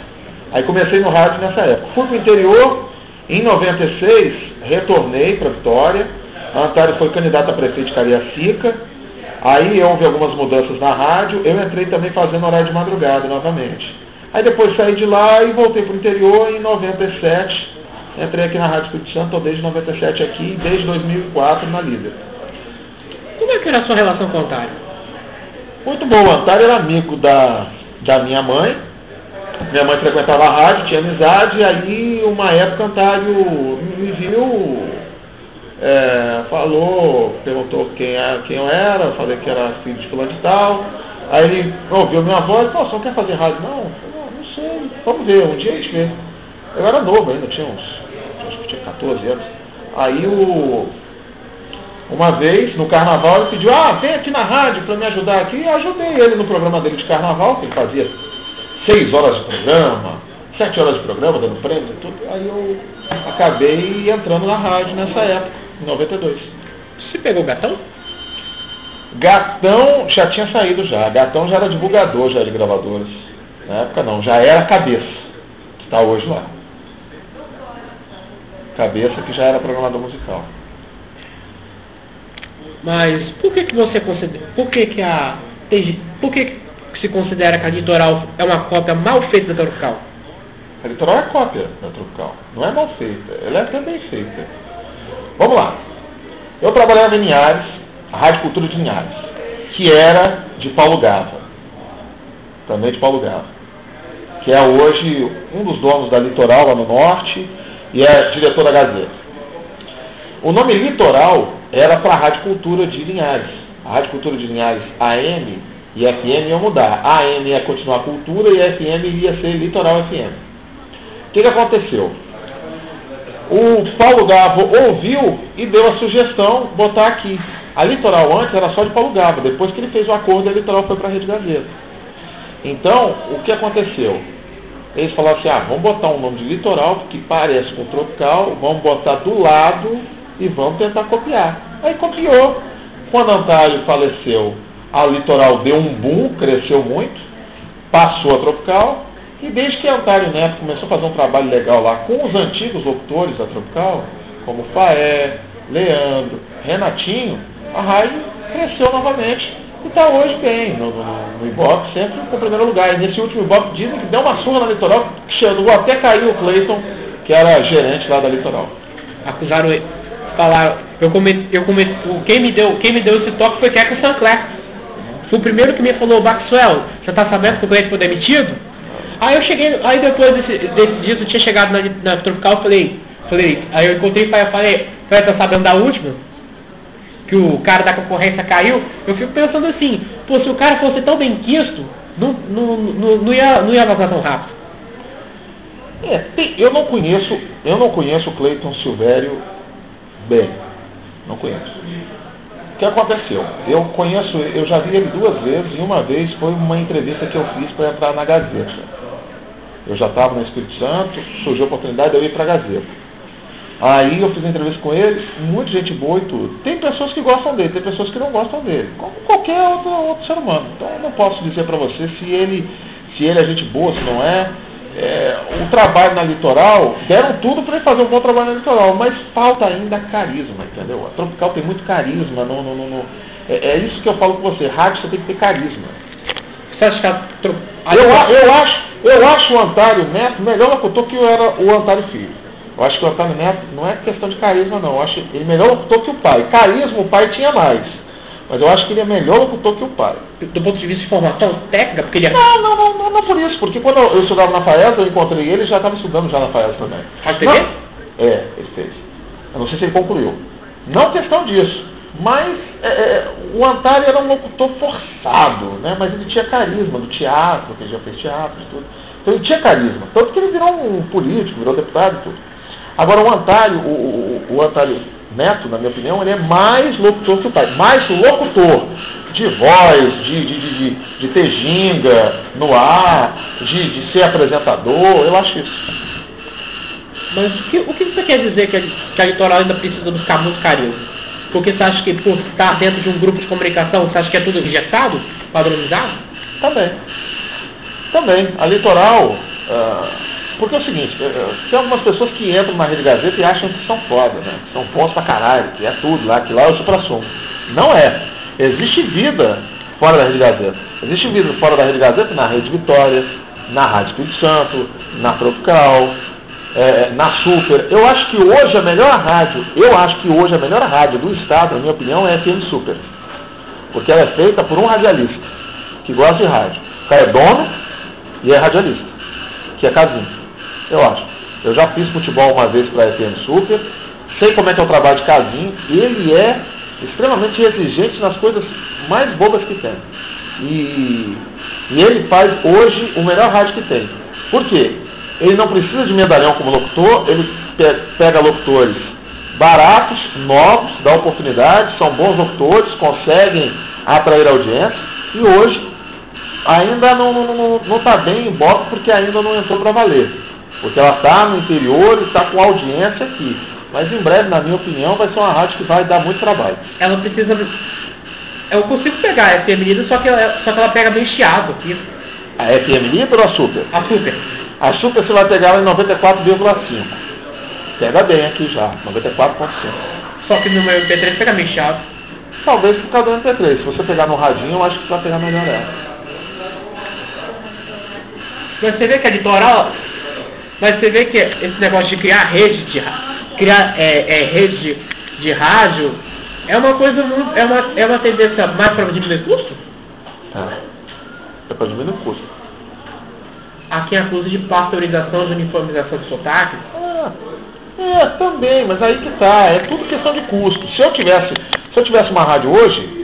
Aí comecei no rádio nessa época. Fui para o interior, em 96, retornei para Vitória. Antário foi candidata a prefeito de Cariacica. Aí houve algumas mudanças na rádio. Eu entrei também fazendo horário de madrugada novamente. Aí depois saí de lá e voltei para o interior em 97. Entrei aqui na Rádio Espírito Santo, estou desde 97 aqui e desde 2004 na Líder. Como é que era a sua relação com o Antário? Muito bom. O Antário era amigo da, da minha mãe minha mãe frequentava a rádio, tinha amizade, e aí uma época Antário me viu, é, falou, perguntou quem, era, é, quem eu era, falei que era filho de fulano de tal. Aí ele ouviu minha voz e falou, você não quer fazer rádio? Não, não, não sei, vamos ver, um dia a gente vê. Eu era novo ainda, tinha uns, acho que tinha 14 anos. Aí o, uma vez, no carnaval, ele pediu, ah, vem aqui na rádio para me ajudar aqui. E ajudei ele no programa dele de carnaval, que ele fazia seis horas de programa, sete horas de programa, dando prêmio e tudo. Aí eu acabei entrando na rádio nessa época, em 92. Você pegou o Gatão? Gatão já tinha saído já. Gatão já era divulgador já de gravadores. Na época não, já era cabeça, que está hoje lá. Cabeça que já era programador musical. Mas por que que você considera, por que que a por que se considera que a litoral é uma cópia mal feita da tropical? A litoral é cópia da tropical. Não é mal feita. Ela é até bem feita. Vamos lá. Eu trabalhava em Linhares, a Rádio Cultura de Linhares, que era de Paulo Gava. Também de Paulo Gava. Que é hoje um dos donos da Litoral lá no norte e é diretor da Gazeta. O nome Litoral era para a Rádio Cultura de Linhares. A Rádio Cultura de Linhares AM e FM ia mudar. A AM ia continuar cultura e a FM ia ser litoral FM. O que, que aconteceu? O Paulo Gavo ouviu e deu a sugestão botar aqui. A litoral antes era só de Paulo Gavo, depois que ele fez o acordo, a litoral foi para a Rede Gazeta. Então, o que aconteceu? Eles falaram assim, ah, vamos botar um nome de litoral que parece com tropical, vamos botar do lado e vamos tentar copiar. Aí copiou. Quando Antário faleceu, a litoral deu um boom, cresceu muito, passou a tropical, e desde que Antário Neto começou a fazer um trabalho legal lá com os antigos locutores da tropical, como Faé, Leandro, Renatinho, a rádio cresceu novamente e está hoje bem no, no, no Ibope, sempre com o primeiro lugar. E nesse último Ibope dizem que deu uma surra na litoral, chegou até caiu o Cleiton, que era gerente lá da litoral. Acusaram falaram, eu comecei, eu comecei, quem me deu, quem me deu esse toque foi Keco Sancler. Foi o primeiro que me falou, Maxwell, você está sabendo que o Cleiton foi demitido? Aí eu cheguei, aí depois desse, desse dia eu tinha chegado na, na Tropical, eu falei, falei, aí eu encontrei e falei, falei, tá sabendo da última? Que o cara da concorrência caiu? Eu fico pensando assim, pô, se o cara fosse tão bem quisto, não, não, não, não ia, não ia vazar tão rápido. É, tem, eu não conheço, eu não conheço o Cleiton Silvério bem. Não conheço. O que aconteceu? Eu conheço, eu já vi ele duas vezes e uma vez foi uma entrevista que eu fiz para entrar na Gazeta. Eu já estava no Espírito Santo, surgiu a oportunidade de eu ir para a Gazeta. Aí eu fiz entrevista com ele, muita gente boa e tudo. Tem pessoas que gostam dele, tem pessoas que não gostam dele, como qualquer outro, outro ser humano. Então eu não posso dizer para você se ele, se ele é gente boa, se não é é, o trabalho na litoral, deram tudo para ele fazer um bom trabalho na litoral, mas falta ainda carisma, entendeu? A Tropical tem muito carisma. No, no, no, é, é, isso que eu falo com você, rádio você tem que ter carisma. Você acha que a, eu, eu, acho, eu acho o Antário Neto melhor locutor que era o Antário Filho. Eu acho que o Antário Neto não é questão de carisma, não. Eu acho ele melhor locutor que o pai. Carisma o pai tinha mais. Mas eu acho que ele é melhor locutor que o pai. Do ponto de vista de formação técnica, porque ele é... Não, não, não, não, não por isso. Porque quando eu, estudava na FAES, eu encontrei ele, já estava estudando já na FAES também. Rádio TV? É, ele fez. Eu não sei se ele concluiu. Não questão disso. Mas é, é, o Antário era um locutor forçado, né? Mas ele tinha carisma do teatro, que ele já fez teatro e tudo. Então ele tinha carisma. Tanto que ele virou um político, virou deputado e tudo. Agora o Antário, o, o, o Antário Neto, na minha opinião, ele é mais locutor que o pai. Mais locutor. De voz, de, de, de, de ter ginga no ar, de, de ser apresentador. Eu acho isso. Mas o que, o que você quer dizer que a, que a litoral ainda precisa buscar muito carisma? Porque você acha que por estar dentro de um grupo de comunicação, você acha que é tudo engessado, padronizado? Também. Também. A litoral. Uh porque é o seguinte, é, é, tem algumas pessoas que entram na Rede Gazeta e acham que são foda, né? Que são foda pra caralho, que é tudo lá, que lá é o supra-sumo. Não é. Existe vida fora da Rede Gazeta. Existe vida fora da Rede Gazeta na Rede Vitória, na Rádio Espírito Santo, na Tropical, é, na Super. Eu acho que hoje a melhor rádio, eu acho que hoje a melhor rádio do estado, na minha opinião, é a FM Super. Porque ela é feita por um radialista que gosta de rádio. O cara é dono e é radialista, que é Casinho eu acho. Eu já fiz futebol uma vez para a FM Super, sei como é que é o trabalho de Casinho, ele é extremamente exigente nas coisas mais bobas que tem. E, e ele faz hoje o melhor rádio que tem. Por quê? Ele não precisa de medalhão como locutor, ele pega locutores baratos, novos, dá oportunidade, são bons locutores, conseguem atrair audiência, e hoje ainda não está não, não, tá bem em boxe porque ainda não entrou para valer. Porque ela está no interior e está com audiência aqui. Mas em breve, na minha opinião, vai ser uma rádio que vai dar muito trabalho. Ela precisa. Eu consigo pegar a FM só que ela, só que ela pega bem chiado aqui. A FM Líder ou a Super? A Super. A Super você vai pegar ela em 94,5. Pega bem aqui já, 94,5. Só que no meu MP3 pega bem chiado. Talvez por causa do MP3. Se você pegar no radinho, eu acho que você vai pegar melhor ela. Você vê que a litoral mas você vê que esse negócio de criar rede de criar é, é, rede de, de rádio é uma coisa muito, é uma, é uma tendência mais para diminuir custo? É. É para diminuir custo. Aqui a custo de pasteurização, de uniformização de sotaque? Ah, é, também, mas aí que tá, é tudo questão de custo. Se eu tivesse, se eu tivesse uma rádio hoje,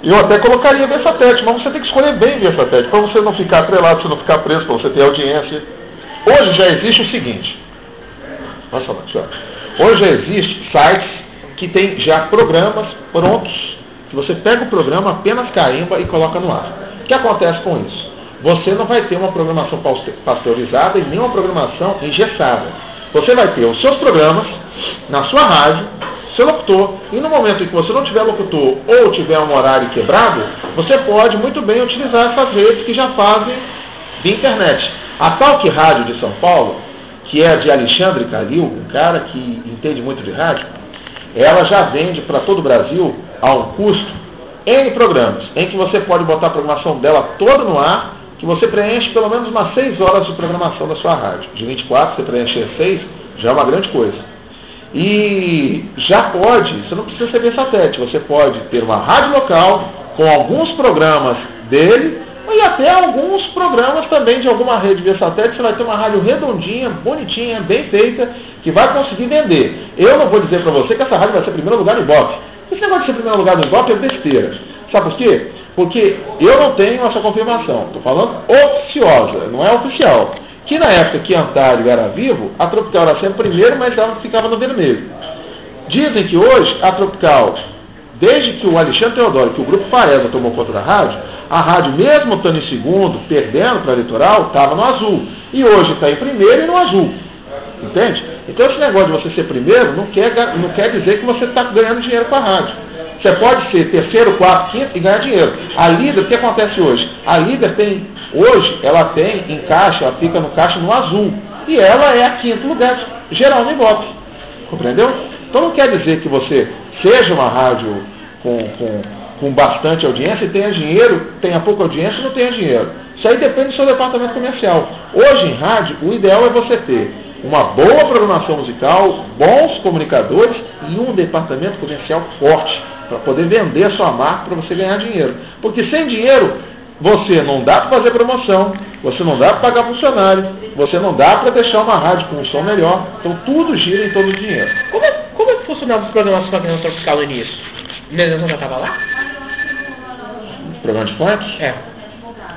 Eu até colocaria Versatete, mas você tem que escolher bem Versatete, para você não ficar atrelado, para você não ficar preso, para você ter audiência. Hoje já existe o seguinte. Nossa, Hoje já existe sites que tem já programas prontos, que você pega o programa, apenas carimba e coloca no ar. O que acontece com isso? Você não vai ter uma programação pasteurizada e nem uma programação engessada. Você vai ter os seus programas na sua rádio, seu locutor, e no momento em que você não tiver locutor ou tiver um horário quebrado, você pode muito bem utilizar essas redes que já fazem de internet. A Talk Rádio de São Paulo, que é de Alexandre Calil, um cara que entende muito de rádio, ela já vende para todo o Brasil a um custo N programas, em que você pode botar a programação dela toda no ar, que você preenche pelo menos umas 6 horas de programação da sua rádio. De 24, você preencher 6, já é uma grande coisa. E já pode, você não precisa ser satélite, você pode ter uma rádio local com alguns programas dele e até alguns programas também de alguma rede via satélite. Você vai ter uma rádio redondinha, bonitinha, bem feita, que vai conseguir vender. Eu não vou dizer para você que essa rádio vai ser primeiro lugar no Ibope. Esse negócio de ser primeiro lugar no Ibope é besteira. Sabe por quê? Porque eu não tenho essa confirmação. Estou falando oficiosa, não é oficial que na época que Antário era vivo, a Tropical era sempre primeiro, mas ela ficava no vermelho. Dizem que hoje a Tropical, desde que o Alexandre Teodoro, que o Grupo Faresa tomou conta da rádio, a rádio, mesmo estando em segundo, perdendo para a Litoral, estava no azul. E hoje está em primeiro e no azul. Entende? Então esse negócio de você ser primeiro não quer, não quer dizer que você está ganhando dinheiro com a rádio. Você pode ser terceiro, quarto, quinto e ganhar dinheiro. A líder, o que acontece hoje? A líder tem Hoje ela tem em caixa, ela fica no caixa no azul. E ela é a quinto lugar geral no Ibope. Compreendeu? Então não quer dizer que você seja uma rádio com, com, com bastante audiência e tenha dinheiro, tenha pouca audiência e não tenha dinheiro. Isso aí depende do seu departamento comercial. Hoje em rádio, o ideal é você ter uma boa programação musical, bons comunicadores e um departamento comercial forte para poder vender a sua marca para você ganhar dinheiro. Porque sem dinheiro você não dá para fazer promoção, você não dá para pagar funcionário, você não dá para deixar uma rádio com um som melhor. Então tudo gira em torno do dinheiro. Como é, como é que funcionava os programas para criança tropical no início? Minha já estava lá? Programa de funk? É.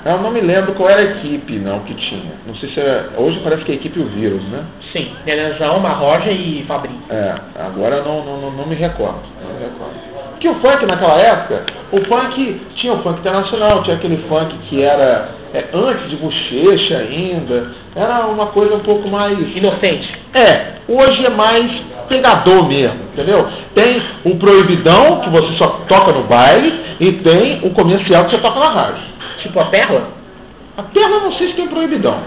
Eu não me lembro qual era a equipe não que tinha. Não sei se era. Hoje parece que é a equipe o vírus, né? Sim, Nenenzão, Marroja e Fabri. É, agora não, não, não, me recordo. Não me recordo. Que o funk naquela época, o funk tinha o funk internacional, tinha aquele funk que era é, antes de bochecha ainda, era uma coisa um pouco mais. Inocente. É, hoje é mais pegador mesmo, entendeu? Tem o proibidão, que você só toca no baile, e tem o comercial que você toca na rádio. Tipo a perla? A perla eu não sei se tem proibidão.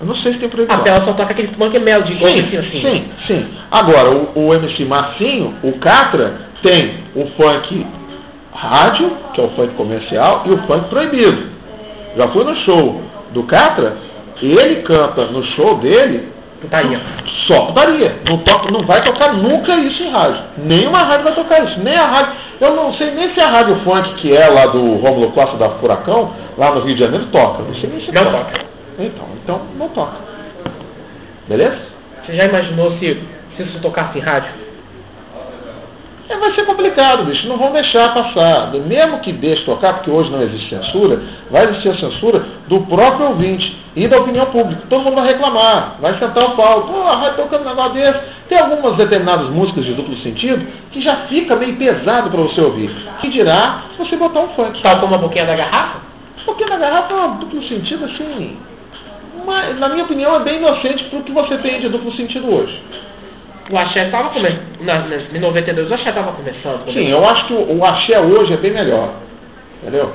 Eu não sei se tem proibidão. A perla só toca aquele funk mel de sim, assim. Sim, sim. Agora, o, o MC Marcinho, o Catra, tem o funk rádio, que é o funk comercial, e o funk proibido. Já fui no show do Catra, ele canta no show dele putaria. Só putaria. Não, toca, não vai tocar nunca isso em rádio. Nenhuma rádio vai tocar isso. Nem a rádio. Eu não sei nem se a rádio funk que é lá do Romulo Costa da Furacão, lá no Rio de Janeiro, toca. Não sei nem se não toca. toca. Então, então não toca. Beleza? Você já imaginou se, se isso tocasse em rádio? É, vai ser complicado, bicho. Não vão deixar passar. Mesmo que deixe tocar, porque hoje não existe censura, vai existir a censura do próprio ouvinte e da opinião pública. Todo mundo vai reclamar, vai sentar o pau. Pô, a rádio tocando um negócio desse. Tem algumas determinadas músicas de duplo sentido que já fica meio pesado para você ouvir. Que dirá se você botar um funk. Tal como a boquinha da garrafa? A boquinha da garrafa é um duplo sentido assim. Mas, na minha opinião, é bem inocente para o que você tem de duplo sentido hoje. O axé estava começando. Em 92 o axé estava começando. Sim, eu acho que o, o axé hoje é bem melhor. Entendeu?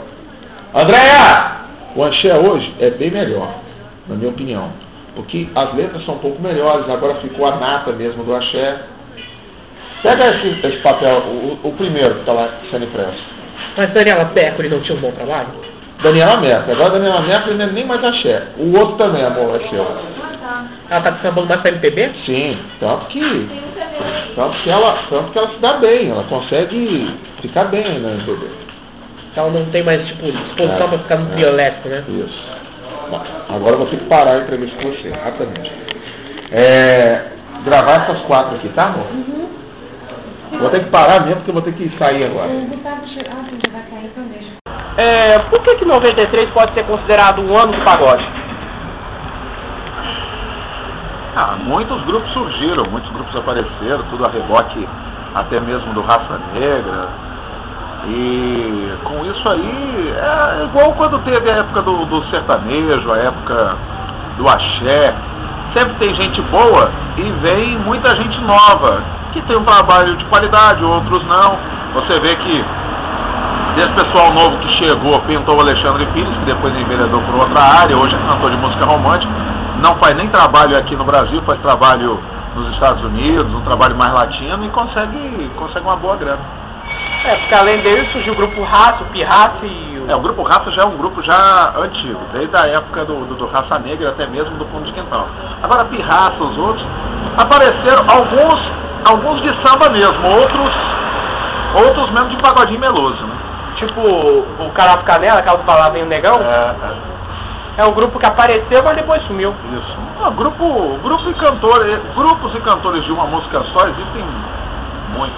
Andréia! O axé hoje é bem melhor, na minha opinião. Porque as letras são um pouco melhores, agora ficou a nata mesmo do axé. Pega esse, esse papel, o, o primeiro que está lá sendo impresso. Mas Daniela Pécori não tinha um bom trabalho? Daniela Mercury. Agora Daniela Mercury não é nem mais axé. O outro também, amor, é seu. Ela tá sambando mais pra MPB? Sim, tanto que, tanto que ela, tanto que ela se dá bem, ela consegue ficar bem na MPB. Ela não tem mais tipo disposição é, para ficar no é, elétrico, né? Isso. Bom, agora eu vou ter que parar a entrevista com você, rapidamente. É, gravar essas quatro aqui, tá, amor? Uhum. Vou ter que parar mesmo, porque eu vou ter que sair agora. O Gustavo chegou. Ah, sim, já vai sair, então deixa. É, por que, que 93 pode ser considerado um ano do pagode? Ah, muitos grupos surgiram, muitos grupos apareceram, tudo a reboque até mesmo do Raça Negra. E com isso aí, é igual quando teve a época do, do sertanejo, a época do axé. Sempre tem gente boa e vem muita gente nova, que tem um trabalho de qualidade, outros não. Você vê que desse pessoal novo que chegou, pintou o Alexandre Pires, que depois enveredou por outra área, hoje é cantor de música romântica, não faz nem trabalho aqui no Brasil, faz trabalho nos Estados Unidos, um trabalho mais latino e consegue, consegue uma boa grana. É, porque além dele surgiu o grupo Raça, o Pirraça e o... É, o Grupo Raça já é um grupo já antigo, desde a época do, do, do Raça Negra, até mesmo do Fundo de Quintal. Agora, Pirraça, os outros, apareceram alguns, alguns de samba mesmo, outros, outros mesmo de pagodinho meloso, né? Tipo o Carato Canela, aquela palavra em negão. É, É um grupo que apareceu, mas depois sumiu. é, isso. Não, grupo, grupo e cantores, grupos e cantores de uma música só existem muitos.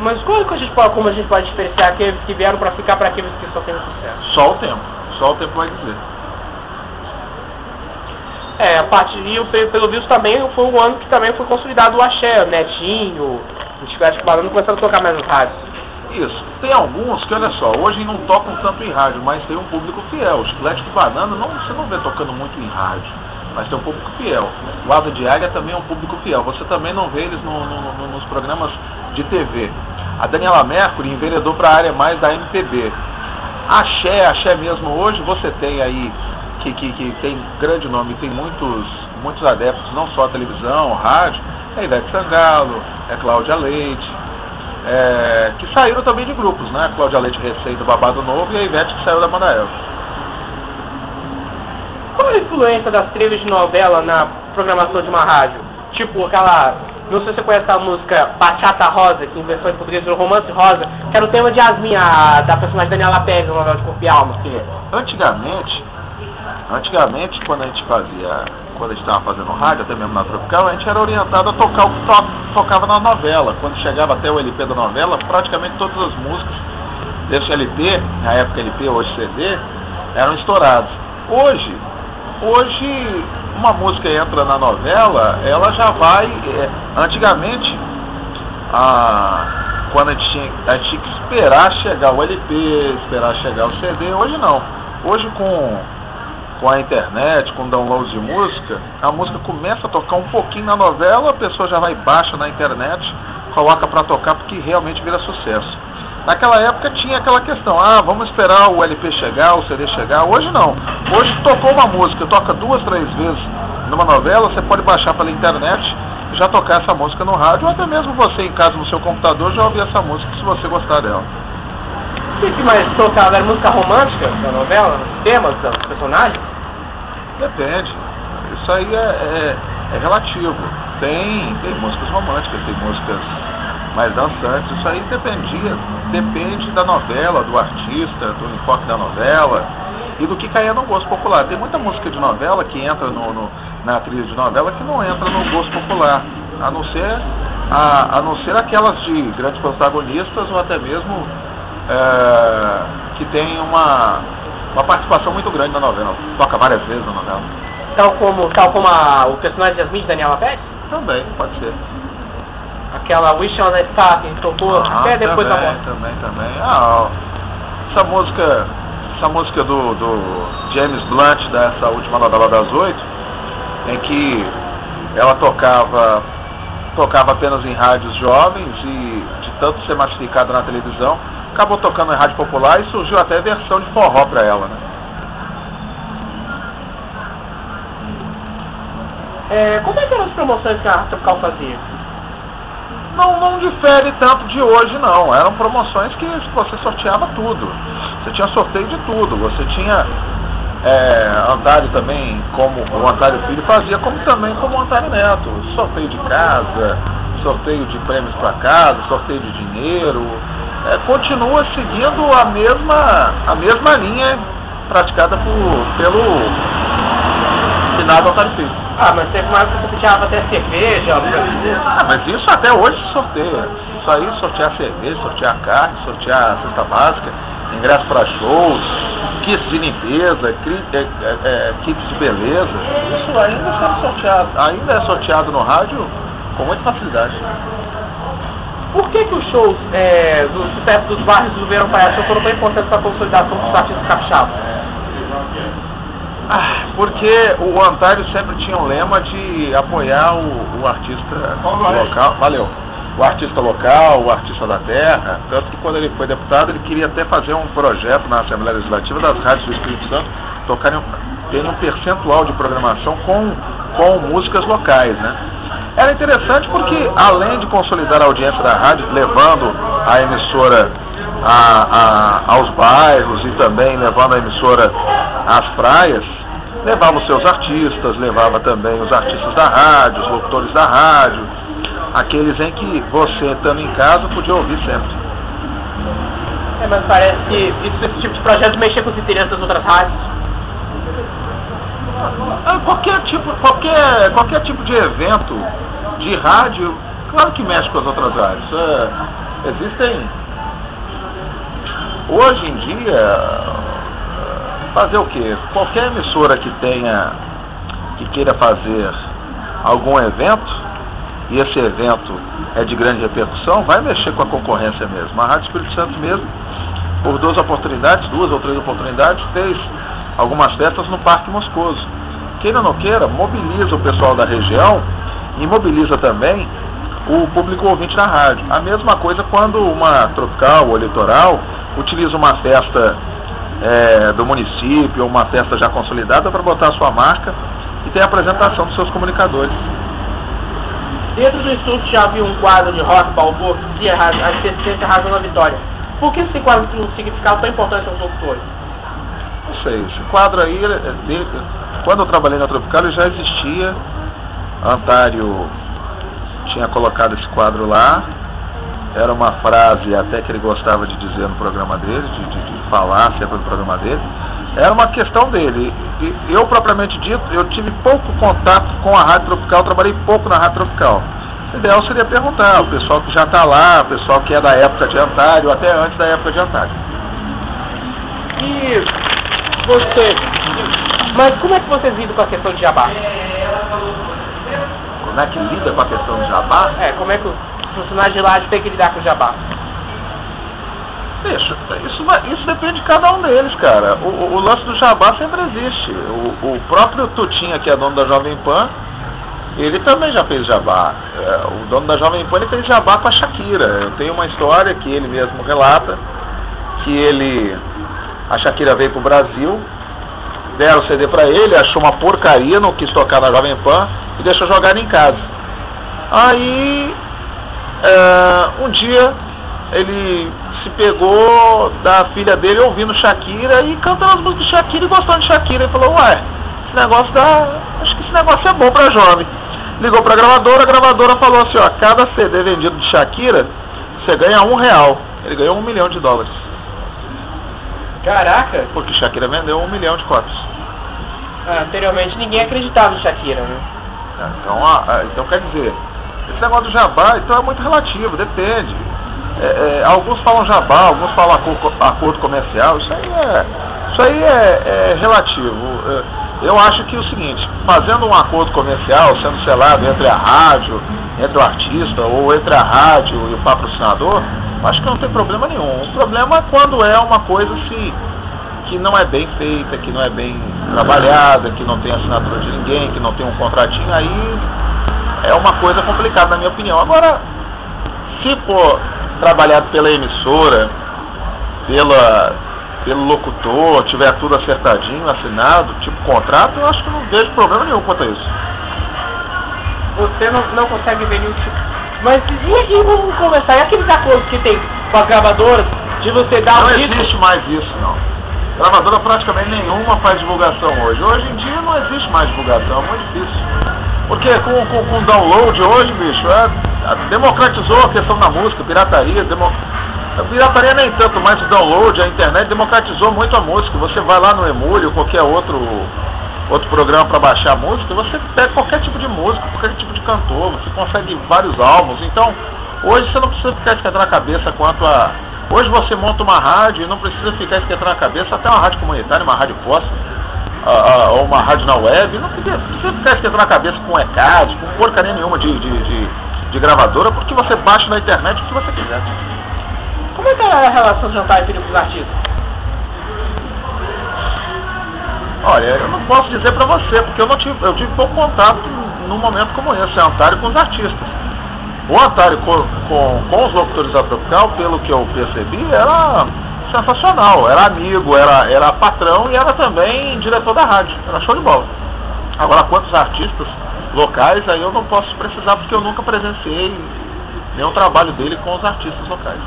Mas como, que a gente pode, como a gente pode diferenciar aqueles que vieram pra ficar para aqueles que só têm sucesso? Só o tempo, só o tempo vai dizer. É, a partir, e o- pe- pelo visto também foi um ano que também foi consolidado o axé, o Netinho, o Chiclete Banana começaram a tocar mais nas rádios. Isso. Tem alguns que, olha só, hoje não tocam tanto em rádio, mas tem um público fiel. O Chiclete com Banana, não, você não vê tocando muito em rádio, mas tem um público fiel. O de Águia também é um público fiel. Você também não vê eles no- no- no- nos programas de TV. A Daniela Mercury enveredou para a área mais da MPB. Axé, axé mesmo hoje, você tem aí, que, que, que tem grande nome, tem muitos, muitos adeptos, não só a televisão, rádio, é Ivete Sangalo, é Cláudia Leite, é, que saíram também de grupos, né? A Cláudia Leite recém do Babado Novo e a Ivete que saiu da Manael. Qual a influência das trilhas de novela na programação de uma rádio? Tipo aquela, não sei se você conhece a música Bachata Rosa, que em versão em português virou Romance Rosa, que era o tema de Yasmin, a, da personagem Daniela Pérez, no novela de Corpo e Alma. Antigamente, antigamente quando a gente fazia, quando a gente estava fazendo rádio, até mesmo na Tropical, a gente era orientado a tocar o que to- tocava na novela. Quando chegava até o LP da novela, praticamente todas as músicas desse LP, na época LP, hoje CD, eram estouradas. Hoje, hoje uma música entra na novela, ela já vai. é, antigamente, a, quando a gente, tinha, a gente tinha que esperar chegar o LP, esperar chegar o CD, hoje não. Hoje com, com a internet, com download de música, a música começa a tocar um pouquinho na novela, a pessoa já vai baixa na internet, coloca para tocar porque realmente vira sucesso. Naquela época tinha aquela questão, ah, vamos esperar o LP chegar, o CD chegar. Hoje não. Hoje tocou uma música, toca duas, três vezes numa novela, você pode baixar pela internet e já tocar essa música no rádio, ou até mesmo você em casa no seu computador já ouvir essa música se você gostar dela. o que mais tocava? Era música romântica da novela? Temas dos personagens? Depende. Isso aí é, é, é relativo. Tem, tem músicas românticas, tem músicas mais dançantes. Isso aí dependia, depende da novela, do artista, do enfoque da novela e do que caía no gosto popular. Tem muita música de novela que entra no, no- na trilha de novela que não entra no gosto popular, a não ser, a, a não ser aquelas de grandes protagonistas ou até mesmo é, que tem uma, uma participação muito grande na novela. Toca várias vezes na novela. Tal como, tal como a, o personagem de Yasmin de Daniela Pérez? Também, pode ser. Aquela Wish on a Star que tocou Ah, até depois da morte. também, também. Ah, essa música, essa música do, do James Blunt dessa última novela das oito, em que ela tocava, tocava apenas em rádios jovens e de tanto ser massificada na televisão, acabou tocando em rádio popular e surgiu até versão de forró para ela, né? É, como é que eram as promoções que a Tropical fazia? não, não difere tanto de hoje não. Eram promoções que você sorteava tudo. Você tinha sorteio de tudo. Você tinha é, Antário também, como o Antário Filho fazia, como também como o Antário Neto. Sorteio de casa, sorteio de prêmios para casa, sorteio de dinheiro. É, continua seguindo a mesma, a mesma linha praticada por, pelo finado Antário Filho. Ah, mas teve mais que você sorteava até cerveja, pra dizer. Ah, mas isso até hoje se sorteia. sair, sortear cerveja, sortear carne, sortear cesta básica, ingresso para shows, kits de limpeza, é, é, é, kits de beleza. Isso ainda é sorteado, ainda é sorteado no rádio com muita facilidade. Por que, que os shows é, do sucesso dos bairros do Verão Palhaço foram tão importantes para a consolidação dos artistas capixabas? Ah, porque o Antário sempre tinha um lema de apoiar o, o artista local. Valeu. O artista local, o artista da terra. Tanto que quando ele foi deputado, ele queria até fazer um projeto na Assembleia Legislativa das rádios do Espírito Santo tocarem, terem um percentual de programação com, com músicas locais, né? Era interessante porque, além de consolidar a audiência da rádio, levando a emissora a, a, aos bairros e também levando a emissora às praias, levava os seus artistas, levava também os artistas da rádio, os locutores da rádio, aqueles em que você, estando em casa, podia ouvir sempre. É, mas parece que isso, esse tipo de projeto mexia com os interesses das outras rádios. Ah, qualquer tipo, qualquer, qualquer tipo de evento de rádio, claro que mexe com as outras rádios. É, existem. Hoje em dia, fazer o quê? Qualquer emissora que tenha, que queira fazer algum evento, e esse evento é de grande repercussão, vai mexer com a concorrência mesmo. A Rádio Espírito Santo mesmo, por duas oportunidades, duas ou três oportunidades, fez algumas festas no Parque Moscoso. Queira ou não queira, mobiliza o pessoal da região e mobiliza também o público ouvinte da rádio. A mesma coisa quando uma tropical ou litoral utiliza uma festa é, do município ou uma festa já consolidada para botar a sua marca e tem a apresentação dos seus comunicadores. Dentro do estudo já havia um quadro de rock balboa que dizia a existência razão na vitória. Por que esse quadro tem um significado tão importante aos locutores? Não sei, esse quadro aí, quando eu trabalhei na Tropical, ele já existia. Antário tinha colocado esse quadro lá. Era uma frase até que ele gostava de dizer no programa dele, de, de, de falar sempre no programa dele. Era uma questão dele. E eu, propriamente dito, eu tive pouco contato com a Rádio Tropical, trabalhei pouco na Rádio Tropical. O ideal seria perguntar ao pessoal que já está lá, o pessoal que é da época de Antário, até antes da época de Antário. E você. Mas como é que você lida com a questão de jabá? Como é que lida com a questão de jabá? É, como é que os funcionários de lá têm que lidar com o jabá? Isso, isso, isso depende de cada um deles, cara. O, o, o lance do jabá sempre existe. O, o, próprio Tutinha, que é dono da Jovem Pan, ele também já fez jabá. É, o dono da Jovem Pan ele fez jabá com a Shakira. Eu tenho uma história que ele mesmo relata, que ele. A Shakira veio pro Brasil, deram o CD para ele, achou uma porcaria, não quis tocar na Jovem Pan e deixou jogar em casa. Aí é, um dia ele se pegou da filha dele ouvindo Shakira e cantando as músicas de Shakira e gostando de Shakira. E falou, ué, esse negócio dá. Acho que esse negócio é bom pra jovem. Ligou pra gravadora, a gravadora falou assim, ó, cada CD vendido de Shakira, você ganha um real. Ele ganhou um milhão de dólares. Caraca! Porque Shakira vendeu um milhão de cópias. Ah, anteriormente ninguém acreditava em Shakira, né? É, então, ah, então quer dizer, esse negócio do jabá então é muito relativo, depende. É, é, alguns falam jabá, alguns falam acordo comercial, isso aí é, isso aí é, é relativo. Eu acho que é o seguinte, fazendo um acordo comercial, sendo selado entre a rádio, entre o artista, ou entre a rádio e o patrocinador, acho que não tem problema nenhum. O problema é quando é uma coisa assim, que não é bem feita, que não é bem trabalhada, que não tem assinatura de ninguém, que não tem um contratinho, aí é uma coisa complicada na minha opinião. Agora, se for trabalhado pela emissora, pela, pelo locutor, tiver tudo acertadinho, assinado, tipo contrato, eu acho que não vejo problema nenhum quanto a isso. Você não, não consegue ver nenhum tipo. Mas e aqui vamos conversar? E aqueles acordos que tem com as gravadoras de você dar Não um existe mais isso, não. Gravadora praticamente nenhuma faz divulgação hoje. Hoje em dia não existe mais divulgação, é muito difícil. Porque com, com, com download hoje, bicho, é, democratizou a questão da música, pirataria, demo, a pirataria nem tanto, mas o download, a internet democratizou muito a música. Você vai lá no Emule ou qualquer outro, outro programa para baixar música, você pega qualquer tipo de música, qualquer tipo de cantor, você consegue vários álbuns. Então, Hoje você não precisa ficar esquentando a cabeça quanto a. Hoje você monta uma rádio e não precisa ficar esquentando a cabeça, até uma rádio comunitária, uma rádio posta, ou uma rádio na web, não precisa, precisa ficar esquentando a cabeça com recados, com porcaria nenhuma de, de, de, de gravadora, porque você baixa na internet o que você quiser. Como é que é a relação de jantar e filho com os artistas? Olha, eu não posso dizer pra você, porque eu não tive, eu tive pouco contato num momento como esse, Antário com os artistas. O Antário com, com, com os locutores da Tropical, pelo que eu percebi, era sensacional. Era amigo, era, era patrão e era também diretor da rádio. Era show de bola. Agora, quantos artistas locais, aí eu não posso precisar, porque eu nunca presenciei nenhum trabalho dele com os artistas locais.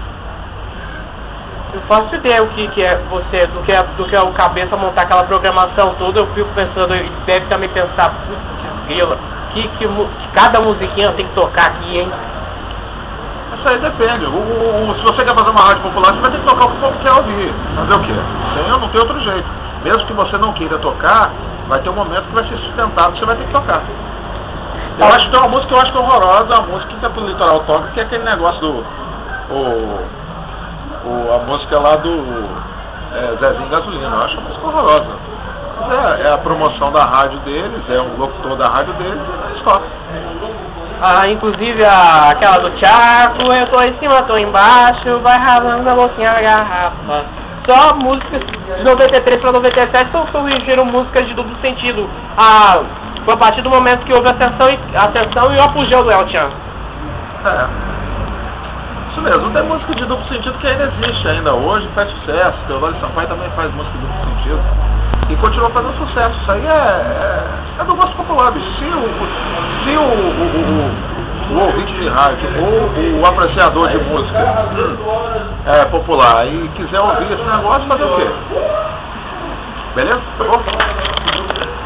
Eu faço ideia o que, que é você, do que é, do que é o cabeça montar aquela programação toda, eu fico pensando, ele deve também pensar, putz, grila, que, que, que cada musiquinha tem que tocar aqui, hein? Isso aí depende. O, o, o, se você quer fazer uma rádio popular, você vai ter que tocar o que o povo quer ouvir. Fazer o quê? Tem, não tem outro jeito. Mesmo que você não queira tocar, vai ter um momento que vai ser sustentado, você vai ter que tocar. Eu acho que tem uma música que eu acho que é horrorosa, a música que tá Litoral toca, que é aquele negócio do. O, o, a música lá do é, Zezinho Gasolina. Eu acho a música horrorosa. É, é, a promoção da rádio deles, é um locutor da rádio deles e eles tocam. Ah, inclusive a, aquela do Tiago, eu tô em cima, tô embaixo, vai ralando a boquinha da garrafa. Só músicas de 93 para 97 só surgiram músicas de duplo sentido. Ah, foi a partir do momento que houve a ascensão e, a ascensão e o apogeu do El Chan. É. Isso mesmo, tem música de duplo sentido que ainda existe ainda hoje, faz sucesso. Teodoro Sampaio também faz música de duplo sentido. E continua fazendo sucesso. Isso aí é, é, é do gosto popular. Se o, se o, o, o, o ouvinte de rádio ou o apreciador de música é, popular e quiser ouvir esse negócio, fazer o quê? Beleza? Tá bom?